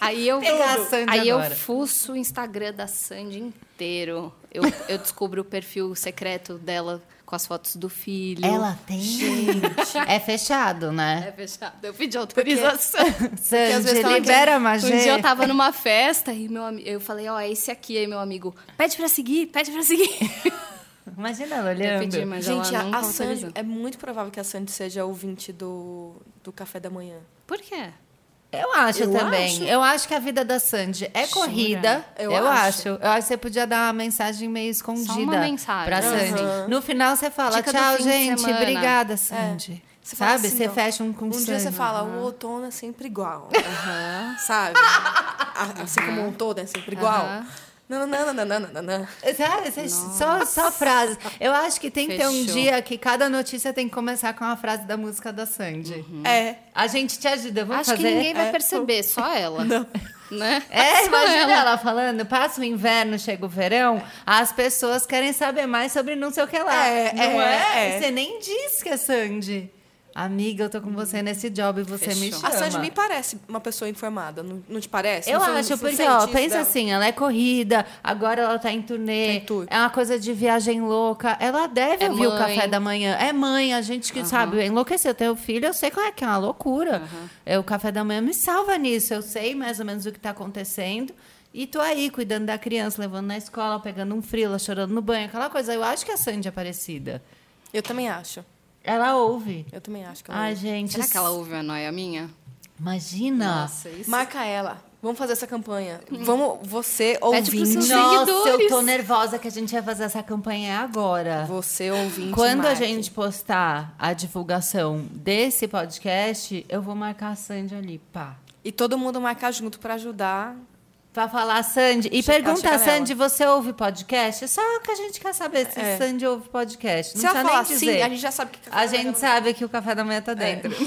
aí eu, aí eu fuço o Instagram da Sandy inteiro. Eu, eu descubro o perfil secreto dela com as fotos do filho. Ela tem. É fechado, né? É fechado. Eu pedi autorização. [laughs] às Sandy, tava libera a Um dia eu tava numa festa e meu, eu falei, ó, é esse aqui. Aí meu amigo, pede pra seguir, pede pra seguir. [laughs] Imagina ela Eu olhando. pedi, mas Gente, ela não a, a Sandy, é muito provável que a Sandy seja ouvinte do, do café da manhã. Por quê? Eu acho Eu também. acho. Eu acho que a vida da Sandy é corrida. Eu, Eu acho. acho. Eu acho que você podia dar uma mensagem meio escondida mensagem. pra. Sandy. No final você fala, Dica tchau, gente. semana." Obrigada, Sandy. Você fala Sabe? assim, você ó, fecha um com Um dia você fala, o outono é sempre igual. Sabe? [laughs] A- Assim como o outono é sempre igual. Não, não, não, não, não, não, não, não. Sabe? Você- Só, só frases. Eu acho que tem que ter um Fechou. dia que cada notícia tem que começar com uma frase da música da Sandy. É. A gente te ajuda, vamos Acho fazer? que ninguém vai É. perceber, [laughs] só ela. Não. Né? É, imagina ela. ela. falando, passa o inverno, chega o verão, as pessoas querem saber mais sobre não sei o que lá. É, não é, é? é. Você nem diz que é Sandy. Amiga, eu tô com você nesse job e você me Fechou. chama. A Sandy me parece uma pessoa informada, não, não te parece? Eu Não acho, porque, ó, pensa dela? assim, ela é corrida, agora ela tá em turnê, Tá é uma coisa de viagem louca. Ela deve É ouvir o mãe. café da manhã. É mãe, a gente que sabe, enlouqueceu. Eu tenho filho, eu sei como é que é uma loucura. É, o café da manhã me salva nisso. Eu sei mais ou menos o que tá acontecendo. E tô aí, cuidando da criança, levando na escola, pegando um frio, ela chorando no banho, aquela coisa. Eu acho que a Sandy é parecida. Eu também acho. Ela ouve. Eu também acho que ela Ai, ouve. gente. Será que ela ouve a noia minha? Imagina. Nossa, isso. Marca ela. Vamos fazer essa campanha. Vamos, você Pede pros ouvinte. seus Nossa, eu seguidores. tô nervosa que a gente vai fazer essa campanha agora. Você ouvinte. Quando a marque. gente postar a divulgação desse podcast, eu vou marcar a Sandy ali, pá. E todo mundo marcar junto pra ajudar. Pra falar, Sandy. E Chegar- pergunta, chegar. Sandy, você ouve podcast? Só que a gente quer saber se É. Sandy ouve podcast. Não Se precisa nem sim, dizer. a gente já sabe que A gente sabe que o café da manhã tá dentro. [laughs]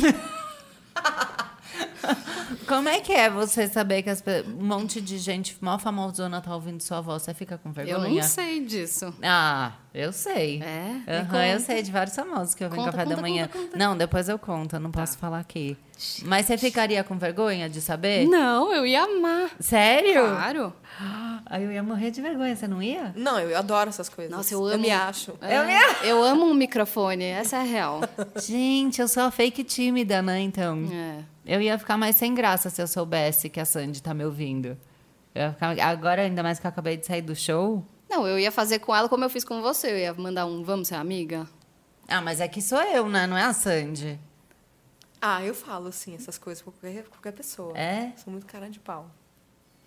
Como é que é você saber que as um monte de gente mó famosona tá ouvindo sua voz? Você fica com Eu vergonha? não sei disso. Ah, eu sei. É? Aham, eu sei de vários famosos que eu venho Conta, café da manhã. conta, conta. Não, depois eu conto, eu não posso falar aqui. Mas você ficaria com vergonha de saber? Não, eu ia amar. Sério? Claro. Aí eu ia morrer de vergonha, você não ia? Não, eu adoro essas coisas. Nossa, eu amo. Eu me acho. É, Eu me eu amo um microfone, essa é a real. [laughs] Gente, eu sou a fake tímida, né, então? É. Eu ia ficar mais sem graça se eu soubesse que a Sandy tá me ouvindo. Eu ia ficar- Agora, ainda mais que eu acabei de sair do show. Não, eu ia fazer com ela como eu fiz com você. Eu ia mandar um vamos ser amiga. Ah, mas aqui sou eu, né? Não é a Sandy. Ah, eu falo, assim, essas coisas pra qualquer, qualquer pessoa. É? Sou muito cara de pau.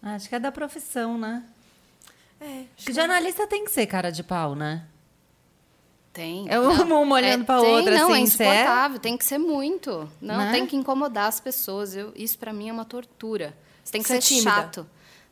Acho que é da profissão, né? É, acho Que que jornalista tem que ser cara de pau, né? Tem. É uma olhando pra tem, outra, não, assim, é é? insuportável. Tem que ser muito. Não, Né? tem que incomodar as pessoas. Eu, isso pra mim é uma tortura. Você tem que Você é ser tímida? chato.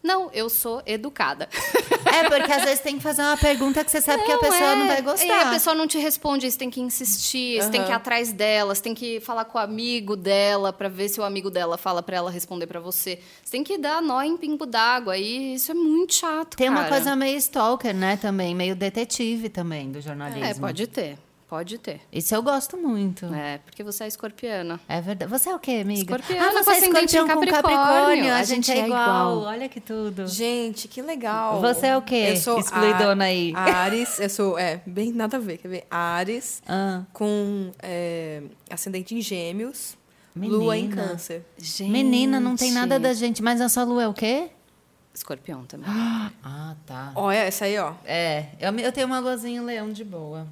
Não, eu sou educada. [laughs] É, porque às vezes tem que fazer uma pergunta que você sabe que a pessoa é. não vai E gostar. a pessoa não te responde, você tem que insistir, você tem que ir atrás dela, você tem que falar com o amigo dela pra ver se o amigo dela fala pra ela responder pra você. Você tem que dar nó em pingo d'água e isso é muito chato, Tem uma cara. coisa meio stalker, né? Também, meio detetive também do jornalismo. É, pode ter. Pode ter. Isso eu gosto muito. É, porque você é escorpiana. É verdade. Você é o quê, amiga? Escorpiana ah, você é ascendente em escorpião com Capricórnio. Capricórnio. A, A gente, gente é é igual. igual. Olha que tudo. Gente, que legal. Você é o quê? Eu sou Excluidona a- aí. Ares, eu sou, é, bem nada a ver, quer ver? Ares, Ah. com é, ascendente em gêmeos, lua em Menina. câncer. Gente. Menina, não tem nada da gente. Mas a sua lua é o quê? Escorpião também. [gasps] Ah, tá. Olha, essa aí, ó. É, eu, eu tenho uma luazinha em leão de boa.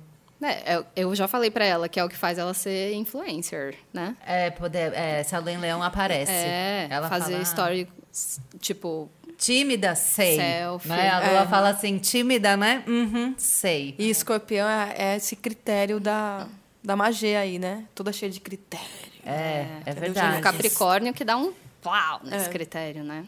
É, eu, eu já falei pra ela que é o que faz ela ser influencer, né? É, poder, é, essa lua em leão aparece. É, Ela fazer fala, story, tipo, Tímida, sei. Selfie. Né? A lua É. fala assim, tímida, né? Uhum, sei. E escorpião é, é esse critério da, da magia aí, né? Toda cheia de critério. É, é, Cadê o verdade. o Capricórnio que dá um plau nesse É. critério, né?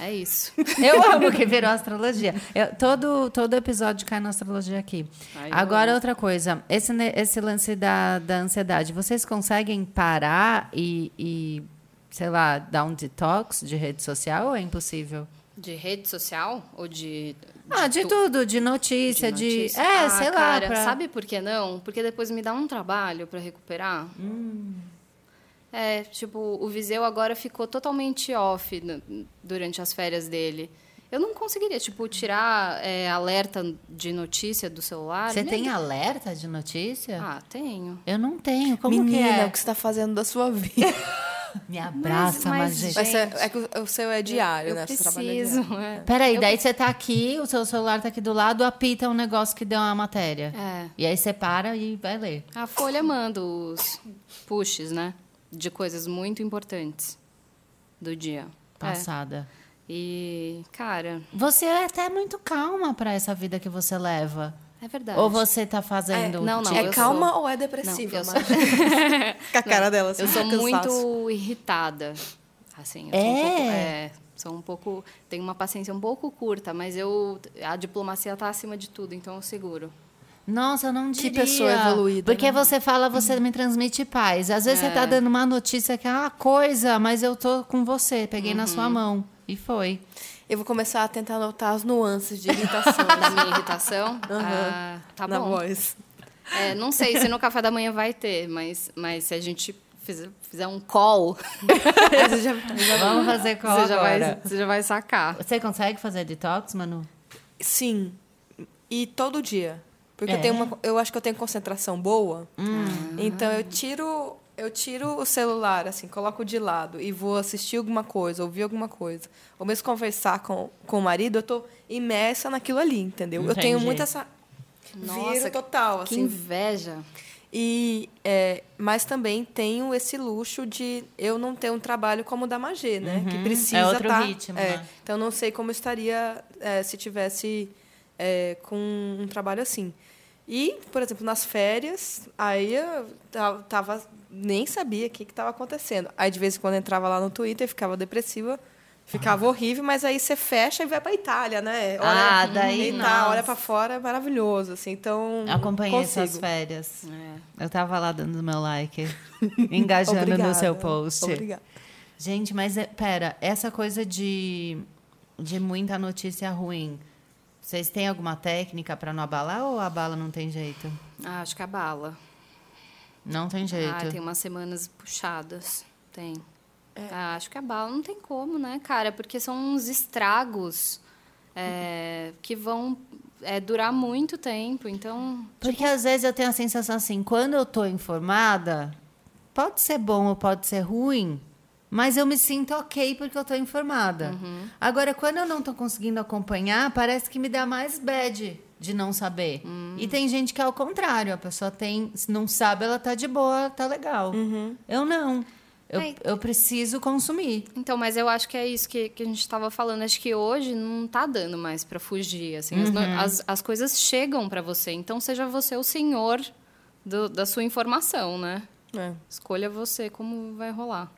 É isso. [laughs] Eu amo que virou astrologia. Eu- todo, todo episódio cai na astrologia aqui. Ai, Agora, outra coisa. Esse, esse lance da, da ansiedade, vocês conseguem parar e, e, sei lá, dar um detox de rede social ou é impossível? De rede social ou de. Ah, de tu- tudo, de notícia, de. notícia? É, Ah, sei cara, lá. pra- Sabe por que não? Porque depois me dá um trabalho pra recuperar. Hum. É, tipo, o Viseu agora ficou totalmente off durante as férias dele. Eu não conseguiria, tipo, tirar é, alerta de notícia do celular. Você tem alerta de notícia? Ah, tenho. Eu não tenho. Como Menina, que é? o que você tá fazendo da sua vida? [laughs] Me abraça, mas, mas, gente, Mas é, é que o- o seu é diário, eu né? Você trabalha preciso. diário. é. Peraí, Eu daí você tá aqui, o seu celular tá aqui do lado, apita um negócio que deu uma matéria. É. E aí você para e vai ler. A Folha manda os pushes, né? De coisas muito importantes do dia. É. Passada. E, cara, Você é até muito calma pra essa vida que você leva. é verdade. Ou você tá fazendo. não, não, é calma sou- ou é depressiva? Não, eu sou-? [laughs] Com a cara dela, assim, Eu sou cansaço. muito irritada. Assim, eu sou um É? pouco. É, sou um pouco. Tenho uma paciência um pouco curta, mas eu. A diplomacia tá acima de tudo, então eu seguro. Nossa, eu não Que diria. pessoa evoluída, Porque né? você fala, você me transmite paz. Às vezes você É. tá dando uma notícia que é uma coisa, mas eu tô com você. Peguei na Uhum. sua mão. E foi. Eu vou começar a tentar notar as nuances de irritação [laughs] Da minha irritação, ah, tá na bom. voz. É, não sei se no café da manhã vai ter, mas, mas se a gente fizer, fizer um call, Você já- já- Vamos fazer qual você já, vai, você já vai sacar. Você consegue fazer detox, Manu? Sim. E todo dia. Porque É? eu, tenho uma, eu acho que eu tenho concentração boa. Hum. Então eu tiro, eu tiro o celular, assim, coloco de lado e vou assistir alguma coisa, ouvir alguma coisa. Ou mesmo conversar com, com o marido, eu tô imersa naquilo ali, entendeu? Eu tenho Entendi. muito essa. Nossa, Viro total, Que assim. inveja. E, é, mas também tenho esse luxo de eu não ter um trabalho como o da Magê, né? Que precisa É outro tá- ritmo, é. né? Então não sei como estaria é, se tivesse é, com um trabalho assim. E, por exemplo, nas férias, aí eu ta- tava nem sabia o que estava acontecendo. Aí de vez em quando entrava lá no Twitter, ficava depressiva, ficava horrível, mas aí você fecha e vai para Itália, né? Ah, daí, e olha para fora, é maravilhoso, assim. Então Acompanhei consigo. essas férias. É. Eu tava lá dando meu like, [laughs] engajando no seu post. Obrigada. Gente, mas é- pera, essa coisa de, de muita notícia ruim, vocês têm alguma técnica pra não abalar ou a bala não tem jeito? Ah, acho que a bala. Não tem jeito. Ah, tem umas semanas puxadas. Tem. É. Ah, acho que a bala não tem como, né, cara? Porque são uns estragos é, que vão é, durar muito tempo. Então, Porque às vezes eu tenho a sensação assim, quando eu tô informada, pode ser bom ou pode ser ruim, mas eu me sinto ok porque eu tô informada. Agora, quando eu não tô conseguindo acompanhar, parece que me dá mais bad de não saber. E tem gente que é ao contrário, a pessoa tem, se não sabe, ela tá de boa, tá legal. Eu não. Eu, É. eu preciso consumir. Então, mas eu acho que é isso que, que a gente estava falando. Acho que hoje não tá dando mais para fugir. Assim, as, no- as, as coisas chegam para você. Então, seja você o senhor do- da sua informação, né? É. Escolha você como vai rolar.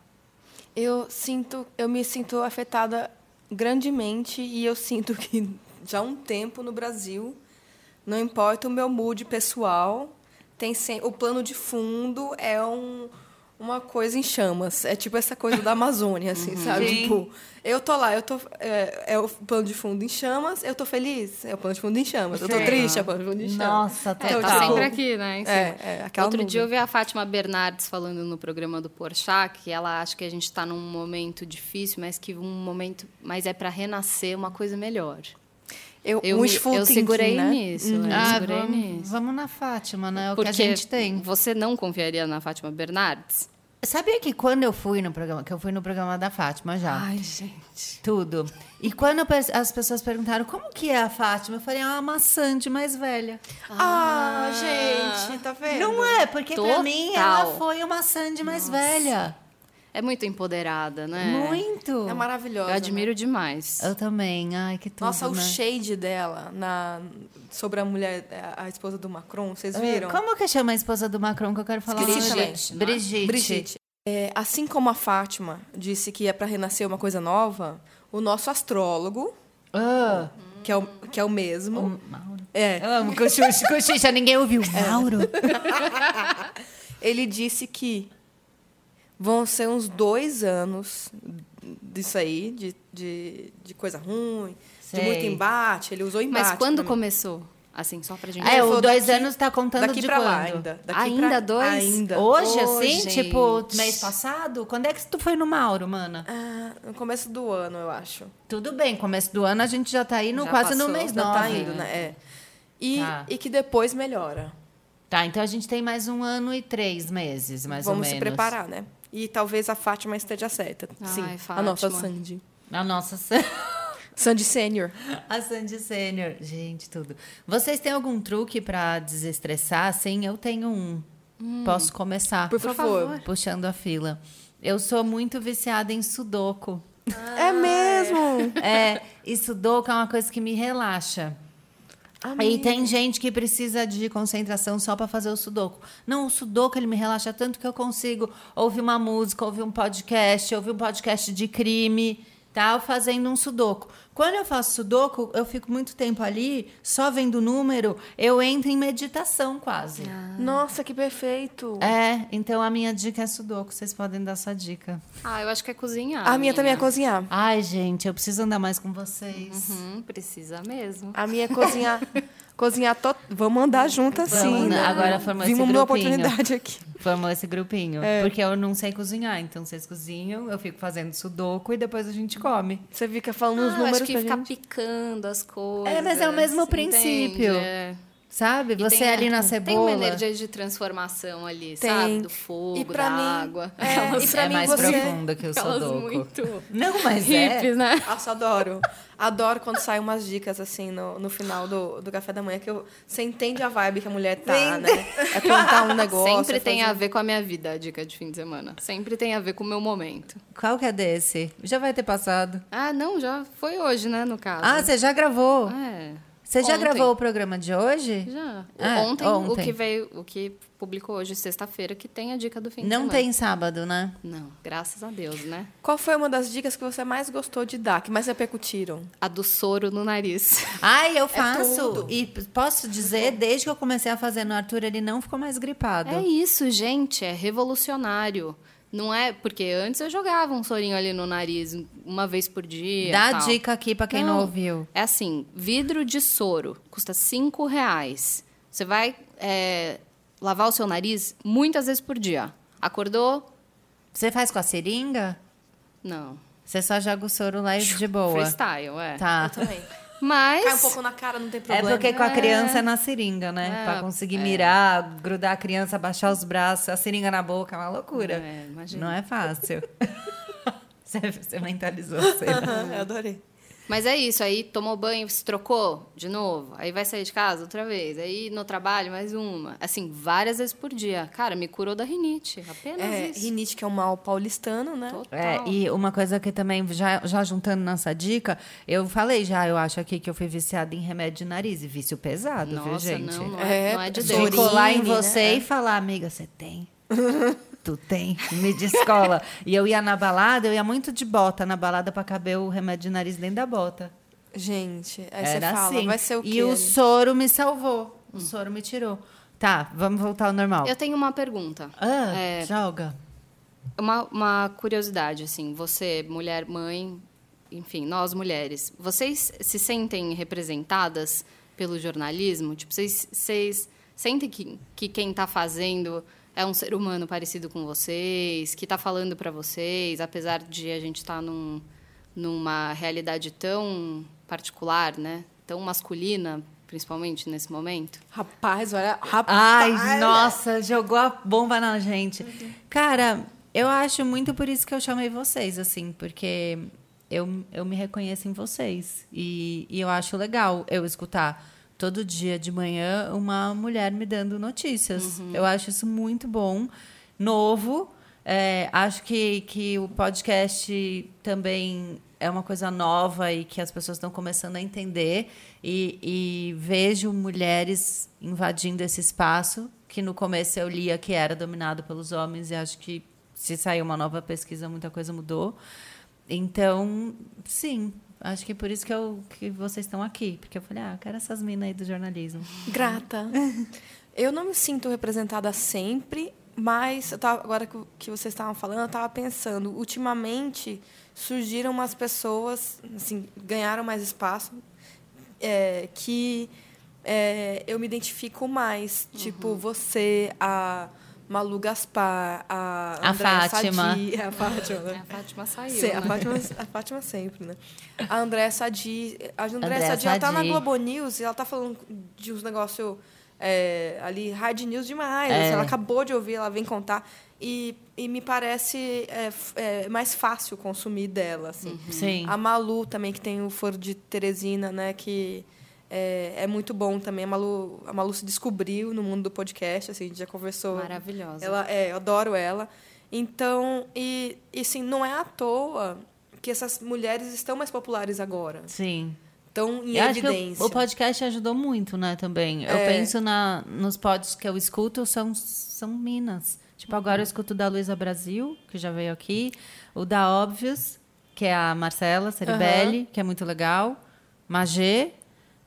Eu sinto, eu me sinto afetada grandemente e eu sinto que [laughs] já há um tempo no Brasil, não importa o meu mood pessoal, tem sem, o plano de fundo é um, uma coisa em chamas. É tipo essa coisa da Amazônia, assim, sabe? Sim. Tipo, eu tô lá, eu tô. É, é o plano de fundo em chamas, eu tô feliz, é o plano de fundo em chamas. Eu tô Sim. triste, é o plano de fundo em chamas. Nossa, É, total. tá sempre aqui, né? em cima. É, é, Outro dia eu nuvem. vi a Fátima Bernardes falando no programa do Porchat que ela acha que a gente está num momento difícil, mas que um momento, mas é para renascer uma coisa melhor. Eu, Eu, um eu thinking, segurei né? nisso, Uhum. eu Ah, segurei vamos, nisso. vamos na Fátima, né? É o Porque que a gente tem. você não confiaria na Fátima Bernardes? Sabia que quando eu fui no programa, que eu fui no programa da Fátima já, Ai, gente. tudo. E quando as pessoas perguntaram como que é a Fátima, eu falei, é uma maçã de mais velha. Ah, gente, tá vendo? Não é, porque pra Total. mim ela foi uma maçã de mais velha. É muito empoderada, né? Muito. É maravilhosa. Eu né? admiro demais. Eu também. Ai, que tudo, Nossa, o né? shade dela na, sobre a mulher, a esposa do Macron, vocês viram? Ah, Como que chama a esposa do Macron que eu quero falar? Hoje? também. Brigitte. Brigitte. É, assim como a Fátima disse que é para renascer uma coisa nova, o nosso astrólogo, Ah, que é o, que é o mesmo, Mauro. é, Eu amo cochicha, ninguém ouviu. Mauro. [laughs] ele disse que vão ser uns dois anos disso aí, de, de, de coisa ruim, Sei. de muito embate. Ele usou embate. Mas quando começou? Assim, só pra gente... É, o dois daqui- anos tá contando Daqui de pra quando? lá ainda. Daqui Ainda pra- dois? Ainda. Hoje, Hoje, assim, tipo, gente. mês passado? Quando é que tu foi no Mauro, mana? Ah, no começo do ano, eu acho. Tudo bem, começo do ano a gente já tá indo Já quase no passou, mês Já nove. tá indo, né? É. E, Tá. e que depois melhora. Tá, então a gente tem mais um ano e três meses, mais Vamos ou se menos. preparar, né? E talvez a Fátima esteja certa. Ai, Sim, a Fátima. nossa Sandy. A nossa [laughs] Sandy Sênior. a Sandy Sênior. Gente, tudo. Vocês têm algum truque pra desestressar? Sim, eu tenho um. Posso começar? Por favor. Puxando a fila. Eu sou muito viciada em sudoku. é mesmo? É, e sudoku é uma coisa que me relaxa. E tem gente que precisa de concentração só para fazer o sudoku. Não, o sudoku ele me relaxa tanto que eu consigo ouvir uma música, ouvir um podcast, ouvir um podcast de crime, tal, fazendo um sudoku. Quando eu faço sudoku, eu fico muito tempo ali, só vendo o número, eu entro em meditação quase. Nossa, que perfeito. É, então a minha dica é sudoku. Vocês podem dar essa dica. Ah, eu acho que é cozinhar. a minha também é cozinhar. Ai, gente, eu preciso andar mais com vocês. Uhum, precisa mesmo. A minha é cozinhar. [laughs] cozinhar to... Vamos andar juntas sim. Né? agora formou esse Vimos uma grupinho. oportunidade aqui. Formou esse grupinho. É. Porque eu não sei cozinhar. Então, vocês cozinham, eu fico fazendo sudoku e depois a gente come. Você fica falando os Ah, eu números acho que pra ficar gente. picando as coisas. É, mas é o mesmo entende? princípio. É. Sabe? E Você tem- ali na Tem cebola. uma energia de transformação ali, Tem. sabe? Do fogo, E pra da mim- água. é, [laughs] Aquelas- e pra é mim mais você- profunda que o aquelas sudoku. muito Não, mas é. hippies, né? Nossa, adoro. Adoro quando saem umas dicas assim no, no final do, do café da manhã, que eu, você entende a vibe que a mulher tá, né? É plantar um [laughs] negócio. Sempre é tem fazer- a ver com a minha vida, a dica de fim de semana. Sempre tem a ver com o meu momento. Qual que é desse? Já vai ter passado. Ah, não, já foi hoje, né, no caso. Ah, você já gravou? É, Você já ontem. gravou o programa de hoje? já. Ah, ontem, o ontem. que veio, o que publicou hoje, sexta-feira, que tem a dica do fim de Não semana. tem sábado, né? Não, graças a Deus, né? Qual foi uma das dicas que você mais gostou de dar, que mais repercutiram? A do soro no nariz. [laughs] Ai, eu faço. tudo. e posso dizer, desde que eu comecei a fazer no Arthur, ele não ficou mais gripado. É isso, gente, é revolucionário. Não é porque antes eu jogava um sorinho ali no nariz uma vez por dia. Dá tal. dica aqui pra quem não, Não. ouviu. É assim, vidro de soro custa cinco reais. Você vai é, lavar o seu nariz muitas vezes por dia. Acordou? Você faz com a seringa? Não. Você só joga o soro lá e de boa. Freestyle, é. Tá. Eu também. [laughs] Mas. Cai um pouco na cara, não tem É problema. porque com a criança é na seringa, né? É, pra conseguir mirar, grudar a criança, baixar os braços, a seringa na boca, é uma loucura. É, imagina. Não é fácil. [laughs] você, você mentalizou. Aham, eu adorei. Mas é isso, aí tomou banho, se trocou de novo, aí vai sair de casa outra vez, aí no trabalho mais uma. Assim, várias vezes por dia. Cara, me curou da rinite, apenas É, isso. rinite, que é um mal paulistano, né? Total. É, e uma coisa que também, já, já juntando nossa dica, eu falei já, eu acho aqui que eu fui viciada em remédio de nariz, e vício pesado, viu, Nossa, gente? não, não é, É, não é de de Deus. De colar em né? você É. e falar, amiga, você tem? [laughs] tu tem? Me descola. [laughs] e eu ia na balada, eu ia muito de bota na balada pra caber o remédio de nariz dentro da bota. Gente, aí Era você fala, assim. vai ser o quê? E o ali? soro me salvou. O soro me tirou. Tá, vamos voltar ao normal. Eu tenho uma pergunta. Ah, É, joga. Uma, uma curiosidade, assim, você, mulher, mãe, enfim, nós mulheres, vocês se sentem representadas pelo jornalismo? Tipo, vocês, vocês sentem que, que quem está fazendo é um ser humano parecido com vocês, que está falando para vocês, apesar de a gente estar num, numa realidade tão particular, né? Tão masculina, principalmente nesse momento? Rapaz, olha. Rapaz, Ai, nossa, jogou a bomba na gente. Cara, eu acho muito por isso que eu chamei vocês, assim, porque eu, eu me reconheço em vocês. E, e eu acho legal eu escutar todo dia de manhã uma mulher me dando notícias. Eu acho isso muito bom, novo. É, acho que, que o podcast também é uma coisa nova e que as pessoas estão começando a entender. E, e vejo mulheres invadindo esse espaço, que no começo eu lia que era dominado pelos homens, e acho que se sair uma nova pesquisa, muita coisa mudou. Então, sim, acho que por isso que, eu, que vocês estão aqui. Porque eu falei, ah, eu quero essas minas aí do jornalismo. Grata. [laughs] Eu não me sinto representada sempre, mas tava- agora que, vocês estavam falando, eu estava pensando, ultimamente surgiram umas pessoas, assim, ganharam mais espaço, é, que é, eu me identifico mais. Tipo, você, a Malu Gaspar, a, A Andréa Fátima. Sadi, [laughs] a Fátima, É, né? a Fátima saiu, Sim, a né? Fátima, a Fátima sempre, né? A Andréa Sadi. A Andréa Andréa Sadi, ela tá na. Globo News e ela tá falando de uns negócios ali, hard news demais. É. assim, ela acabou de ouvir, ela vem contar. E, e me parece é, é, mais fácil consumir dela, assim. Sim. A Malu também, que tem o Foro de Teresina, né? Que é, é muito bom também. A Malu, a Malu se descobriu no mundo do podcast, assim, a gente já conversou. Maravilhosa. Ela, é, eu adoro ela. Então, e, e assim, não é à toa que essas mulheres estão mais populares agora. Sim. Estão em Eu evidência. o, podcast ajudou muito, né, também. Eu É. penso na, nos pods que eu escuto, são, são minas. Tipo, agora eu escuto o da Luísa Brasil, que já veio aqui. O da Óbvios, que é a Marcela Ceribelli, que é muito legal. Magê.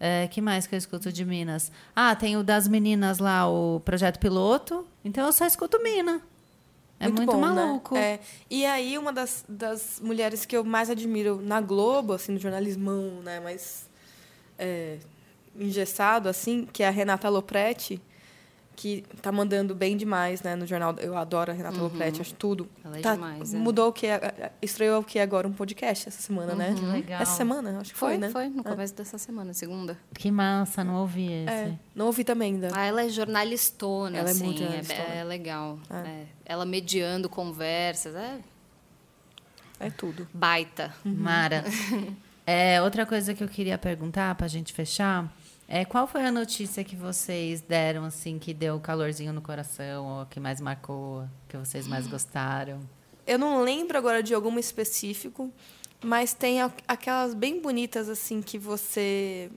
É, que mais que eu escuto de Minas? Ah, tem o das meninas lá, o Projeto Piloto. Então eu só escuto Mina. É muito, bom, né? maluco. É. E aí, uma das, das mulheres que eu mais admiro na Globo, assim, no jornalismão, né, mais é, engessado, assim, que é a Renata Lopretti, que tá mandando bem demais, né, no jornal. Eu adoro a Renata Lopretti, acho tudo. Ela é Tá- demais, é. Mudou o que é, estreou o que é agora um podcast essa semana, né? Que legal. Essa semana, acho que foi, Foi, né? foi, no começo dessa semana, segunda. Que massa, não ouvi esse. É, não ouvi também ainda. Ah, ela é jornalistona, Ela é assim. muito É, jornalistona. é legal. É. É. Ela mediando conversas. É É tudo. baita. Mara. [laughs] É, outra coisa que eu queria perguntar para a gente fechar é qual foi a notícia que vocês deram assim que deu calorzinho no coração ou que mais marcou, que vocês mais gostaram? Eu não lembro agora de alguma específico, mas tem aquelas bem bonitas assim que você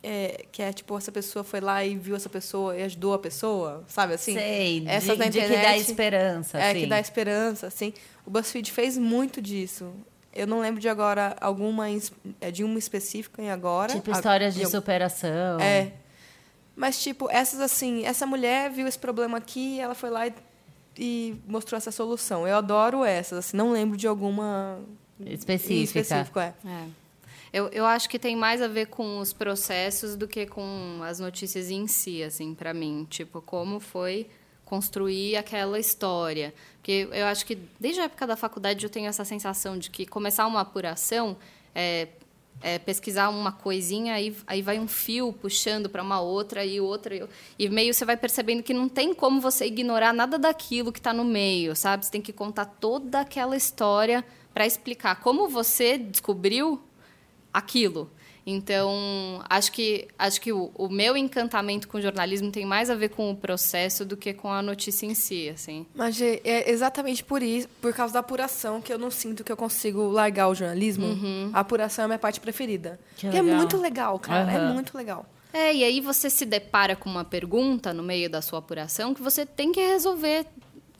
é, que é tipo essa pessoa foi lá e viu essa pessoa e ajudou a pessoa, sabe assim? Sei, essas de, na de que dá internet, esperança, É assim. que dá esperança, assim. O BuzzFeed fez muito disso. Eu não lembro de agora alguma é, de uma específica em agora. Tipo A- histórias de de algum- superação. É. Mas, tipo, essas assim, essa mulher viu esse problema aqui, ela foi lá e, e mostrou essa solução. Eu adoro essas, assim, não lembro de alguma Específica. em específico, é. É. Eu, eu acho que tem mais a ver com os processos do que com as notícias em si, assim, para mim. Tipo, como foi construir aquela história. Porque eu acho que desde a época da faculdade eu tenho essa sensação de que começar uma apuração é, é, pesquisar uma coisinha, aí, aí vai um fio puxando para uma outra e outra. E, e meio você vai percebendo que não tem como você ignorar nada daquilo que está no meio, sabe? Você tem que contar toda aquela história para explicar como você descobriu aquilo. Então, acho que, acho que o, o, meu encantamento com o jornalismo tem mais a ver com o processo do que com a notícia em si, assim. Mas é exatamente por isso, por causa da apuração, que eu não sinto que eu consigo largar o jornalismo. Uhum. A apuração é a minha parte preferida. Que é muito legal, cara. Uhum. É muito legal. É, e aí você se depara com uma pergunta no meio da sua apuração que você tem que resolver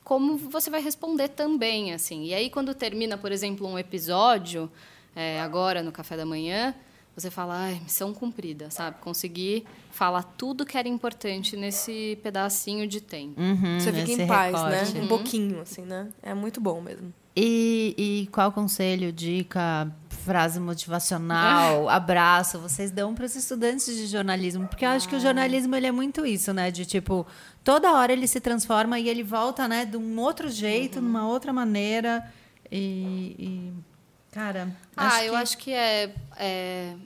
como você vai responder também, assim. E aí, quando termina, por exemplo, um episódio, é, agora no café da manhã, você fala, ai, missão cumprida, sabe? Conseguir falar tudo que era importante nesse pedacinho de tempo. Uhum, você fica em paz, né? recorte. né? Um pouquinho, assim, né? É muito bom mesmo. E, e qual conselho, dica, frase motivacional, [laughs] abraço vocês dão para os estudantes de jornalismo? Porque eu acho que o jornalismo ele é muito isso, né? De tipo, toda hora ele se transforma e ele volta, né? De um outro jeito, uhum. numa outra maneira. e, e Cara, ah, eu que... acho que é, é,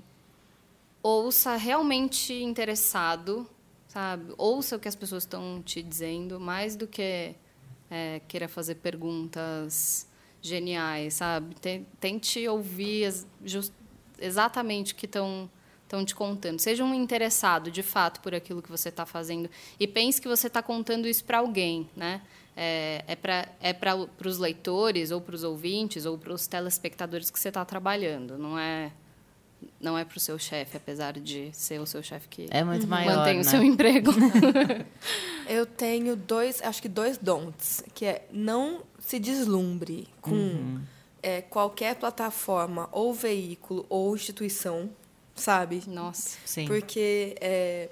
ouça realmente interessado, sabe? Ouça o que as pessoas estão te dizendo, mais do que é, queira fazer perguntas geniais, sabe? Tente ouvir just, exatamente o que estão estão te contando. Seja um interessado, de fato, por aquilo que você está fazendo. E pense que você está contando isso para alguém, né? É, é para é para os leitores ou para os ouvintes ou para os telespectadores que você está trabalhando. Não é não é para o seu chefe, apesar de ser o seu chefe que é muito maior, mantém né? o seu emprego. [laughs] Eu tenho dois, acho que dois dons, que é não se deslumbre com uhum. é, qualquer plataforma ou veículo ou instituição, sabe? Nossa, sim. Porque é,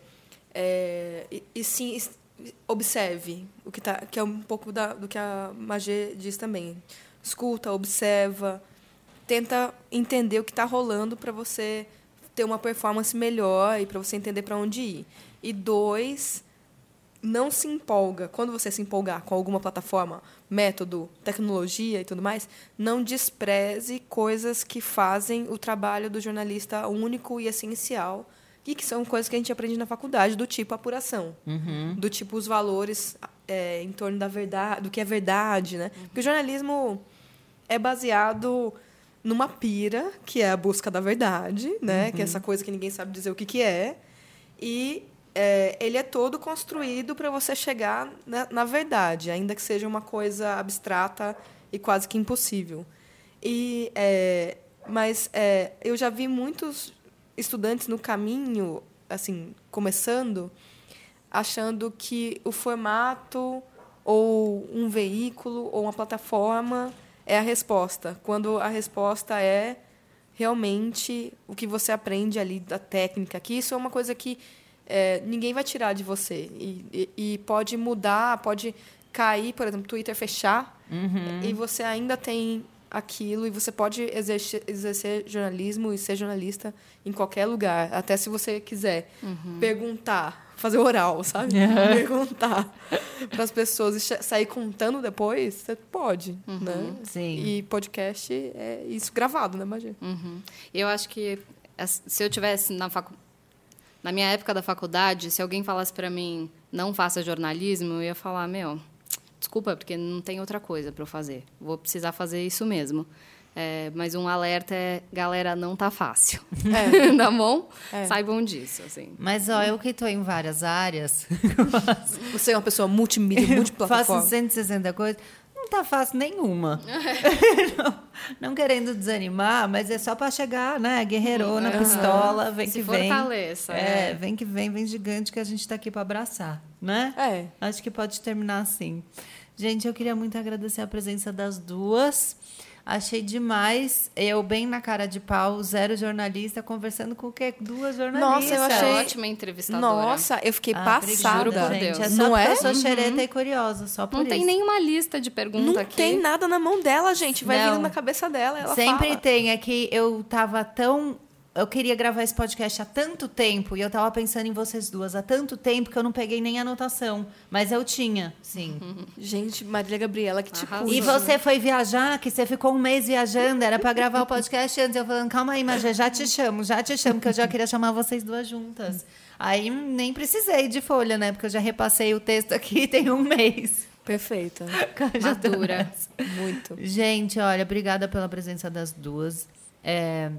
é, e, e sim observe o que tá que é um pouco da, do que a Magê diz também. Escuta observa tenta entender o que está rolando para você ter uma performance melhor e para você entender para onde ir. E dois não se empolga. Quando você se empolgar com alguma plataforma método tecnologia e tudo mais não despreze coisas que fazem o trabalho do jornalista único e essencial e que são coisas que a gente aprende na faculdade, do tipo apuração, uhum. do tipo os valores é, em torno da verdade, do que é verdade, né? Uhum. Porque o jornalismo é baseado numa pira, que é a busca da verdade, né? Uhum. Que é essa coisa que ninguém sabe dizer o que, que é. E é, ele é todo construído para você chegar na, na, verdade, ainda que seja uma coisa abstrata e quase que impossível. E, é, mas é, eu já vi muitos estudantes no caminho, assim, começando, achando que o formato ou um veículo ou uma plataforma é a resposta, quando a resposta é realmente o que você aprende ali da técnica, que isso é uma coisa que é, ninguém vai tirar de você e, e, e, pode mudar, pode cair, por exemplo, Twitter fechar uhum. e você ainda tem aquilo e você pode exercer, exercer, jornalismo e ser jornalista em qualquer lugar, até se você quiser uhum. perguntar, fazer oral, sabe? [laughs] perguntar para as pessoas e sair contando depois, você pode, uhum. né? Sim. E podcast é isso gravado, né, Magia? Uhum. Eu acho que se eu tivesse na facu... na minha época da faculdade, se alguém falasse para mim não faça jornalismo, eu ia falar, meu, desculpa, porque não tem outra coisa para eu fazer. Vou precisar fazer isso mesmo. É, mas um alerta é, galera, não tá fácil. É. [laughs] tá bom? É. Saibam disso, assim. Mas, ó, eu que estou em várias áreas... [laughs] Você é uma pessoa multimídia, multiplataforma. Faço 160 coisas. Não tá fácil nenhuma. [laughs] não, não, querendo desanimar, mas é só para chegar, né? Guerreirona, uhum. pistola, vem Se que vem. fortaleça. É, é, vem que vem, vem gigante que a gente está aqui para abraçar, né? É. Acho que pode terminar assim. Gente, eu queria muito agradecer a presença das duas. Achei demais. Eu, bem na cara de pau, zero jornalista, conversando com o quê? Duas jornalistas. Nossa, eu achei... Ótima entrevistadora. Nossa, eu fiquei ah, passada. Juro por Deus. É só não é? eu sou xereta uhum. e curiosa, só por Não isso. tem nenhuma lista de perguntas não aqui. Não tem nada na mão dela, gente. Vai não. vindo na cabeça dela, ela Sempre fala. tem. É que eu tava tão eu queria gravar esse podcast há tanto tempo e eu tava pensando em vocês duas há tanto tempo que eu não peguei nem anotação. Mas eu tinha, sim. [laughs] Gente, Marília Gabriela, que tipo. E você foi viajar, que você ficou um mês viajando, era pra gravar o podcast antes. Eu falando, calma aí, mas já te chamo, já te chamo, que eu já queria chamar vocês duas juntas. Aí nem precisei de folha, né? Porque eu já repassei o texto aqui [laughs] tem um mês. Perfeita. [laughs] Madura. Muito. Gente, olha, obrigada pela presença das duas. É,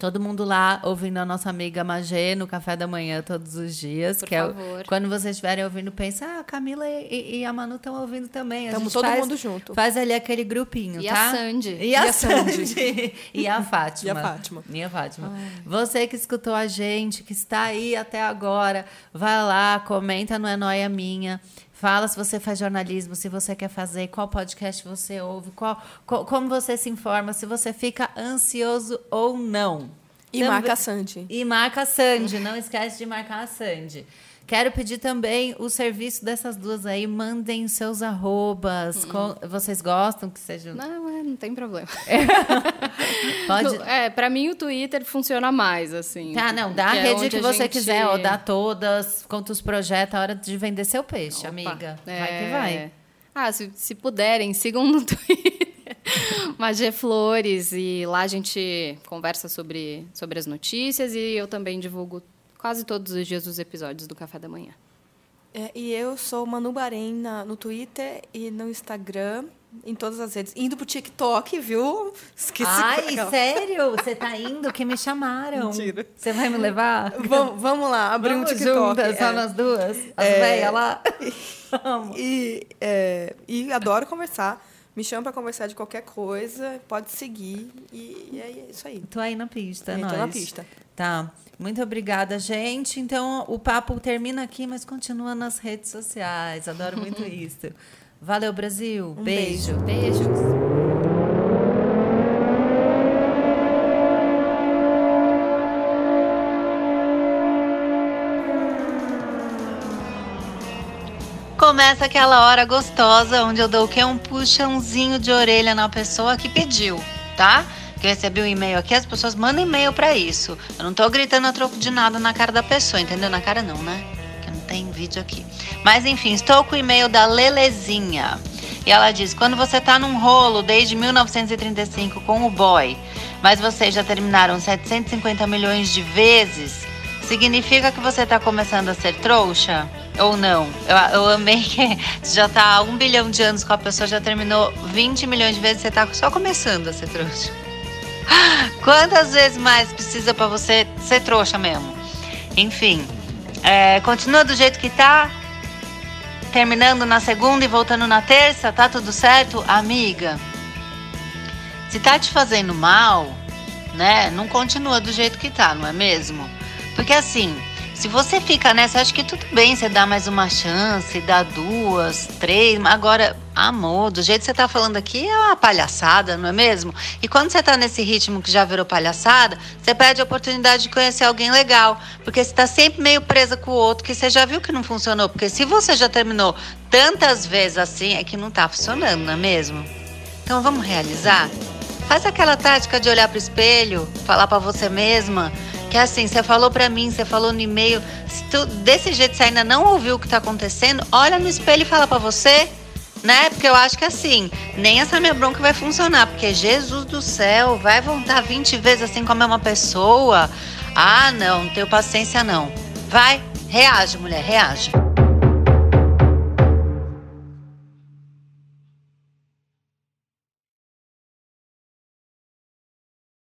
todo mundo lá ouvindo a nossa amiga Magê no café da manhã todos os dias. Por que é favor. quando vocês estiverem ouvindo, pensa, ah, a Camila e, e a Manu estão ouvindo também. A Tamo gente todo faz- mundo junto. Faz ali aquele grupinho, E tá? a Sandy. E a, E a Sandy. Sandy. [laughs] e a Fátima. E a Fátima. E a Fátima. Você que escutou a gente, que está aí até agora, vai lá, comenta no É Noia Minha. Fala se você faz jornalismo, se você quer fazer, qual podcast você ouve, qual, co- como você se informa, se você fica ansioso ou não. E Também- marca a Sandy. E marca a Sandy, não esquece de marcar a Sandy. Quero pedir também o serviço dessas duas aí, mandem seus arrobas. com- vocês gostam que sejam. Não, é, não tem problema. [laughs] Pode. É, pra mim o Twitter funciona mais, assim. Tá, não, dá a é rede que você gente- quiser, ó, dá todas, quantos projetos, a hora de vender seu peixe, Opa, amiga. Vai é. que vai. Ah, se, se puderem, sigam no [laughs] Twitter. Magé Flores. E lá a gente conversa sobre, sobre as notícias e eu também divulgo quase todos os dias os episódios do Café da Manhã. É, e eu sou Manu Bahrein na- no Twitter e no Instagram, em todas as redes. Indo pro TikTok, viu? Esqueci. Ai, Não. sério? Você tá indo? Que me chamaram. Mentira. Você vai me levar? Vamos, vamos lá, abrir um Vamos TikTok. juntas, só é. nós duas? As É. velhas lá? [laughs] Vamos. E, é, e adoro conversar. Me chama pra conversar de qualquer coisa, pode seguir. E, e é isso aí. Tô aí na pista, É, tô nós. na pista. Tá. Muito obrigada, gente. Então, o papo termina aqui, mas continua nas redes sociais. Adoro muito [laughs] isso. Valeu, Brasil. Um beijo. Beijos. Começa aquela hora gostosa onde eu dou o quê? Um puxãozinho de orelha na pessoa que pediu, tá? Que eu recebi um e-mail aqui, as pessoas mandam e-mail pra isso. Eu não tô gritando a troco de nada na cara da pessoa, entendeu? Na cara não, né? Porque não tem vídeo aqui. Mas enfim, estou com o e-mail da Lelezinha. E ela diz: quando você tá num rolo desde 1935 com o boy, mas vocês já terminaram 750 milhões de vezes, significa que você tá começando a ser trouxa? Ou não? Eu, eu amei que você [laughs] já tá há um bilhão de anos com a pessoa, já terminou 20 milhões de vezes, você tá só começando a ser trouxa. Quantas vezes mais precisa pra você ser trouxa mesmo? Enfim, é, continua do jeito que tá, terminando na segunda e voltando na terça, tá tudo certo? Amiga, se tá te fazendo mal, né, não continua do jeito que tá, não é mesmo? Porque assim, se você fica nessa, acho que tudo bem você dá mais uma chance, dá duas, três, agora, amor, do jeito que você tá falando aqui é uma palhaçada, não é mesmo? E quando você tá nesse ritmo que já virou palhaçada, você perde a oportunidade de conhecer alguém legal, porque você tá sempre meio presa com o outro que você já viu que não funcionou, porque se você já terminou tantas vezes assim, é que não tá funcionando, não é mesmo? Então vamos realizar? Faz aquela tática de olhar pro espelho, falar pra você mesma, que é assim, você falou pra mim, você falou no e-mail, se tu, desse jeito você ainda não ouviu o que tá acontecendo, olha no espelho e fala pra você, né? Porque eu acho que assim, nem essa minha bronca vai funcionar, porque Jesus do céu, vai voltar 20 vezes assim com a mesma pessoa? Ah, não, não tenho paciência não. Vai, reage, mulher, reage.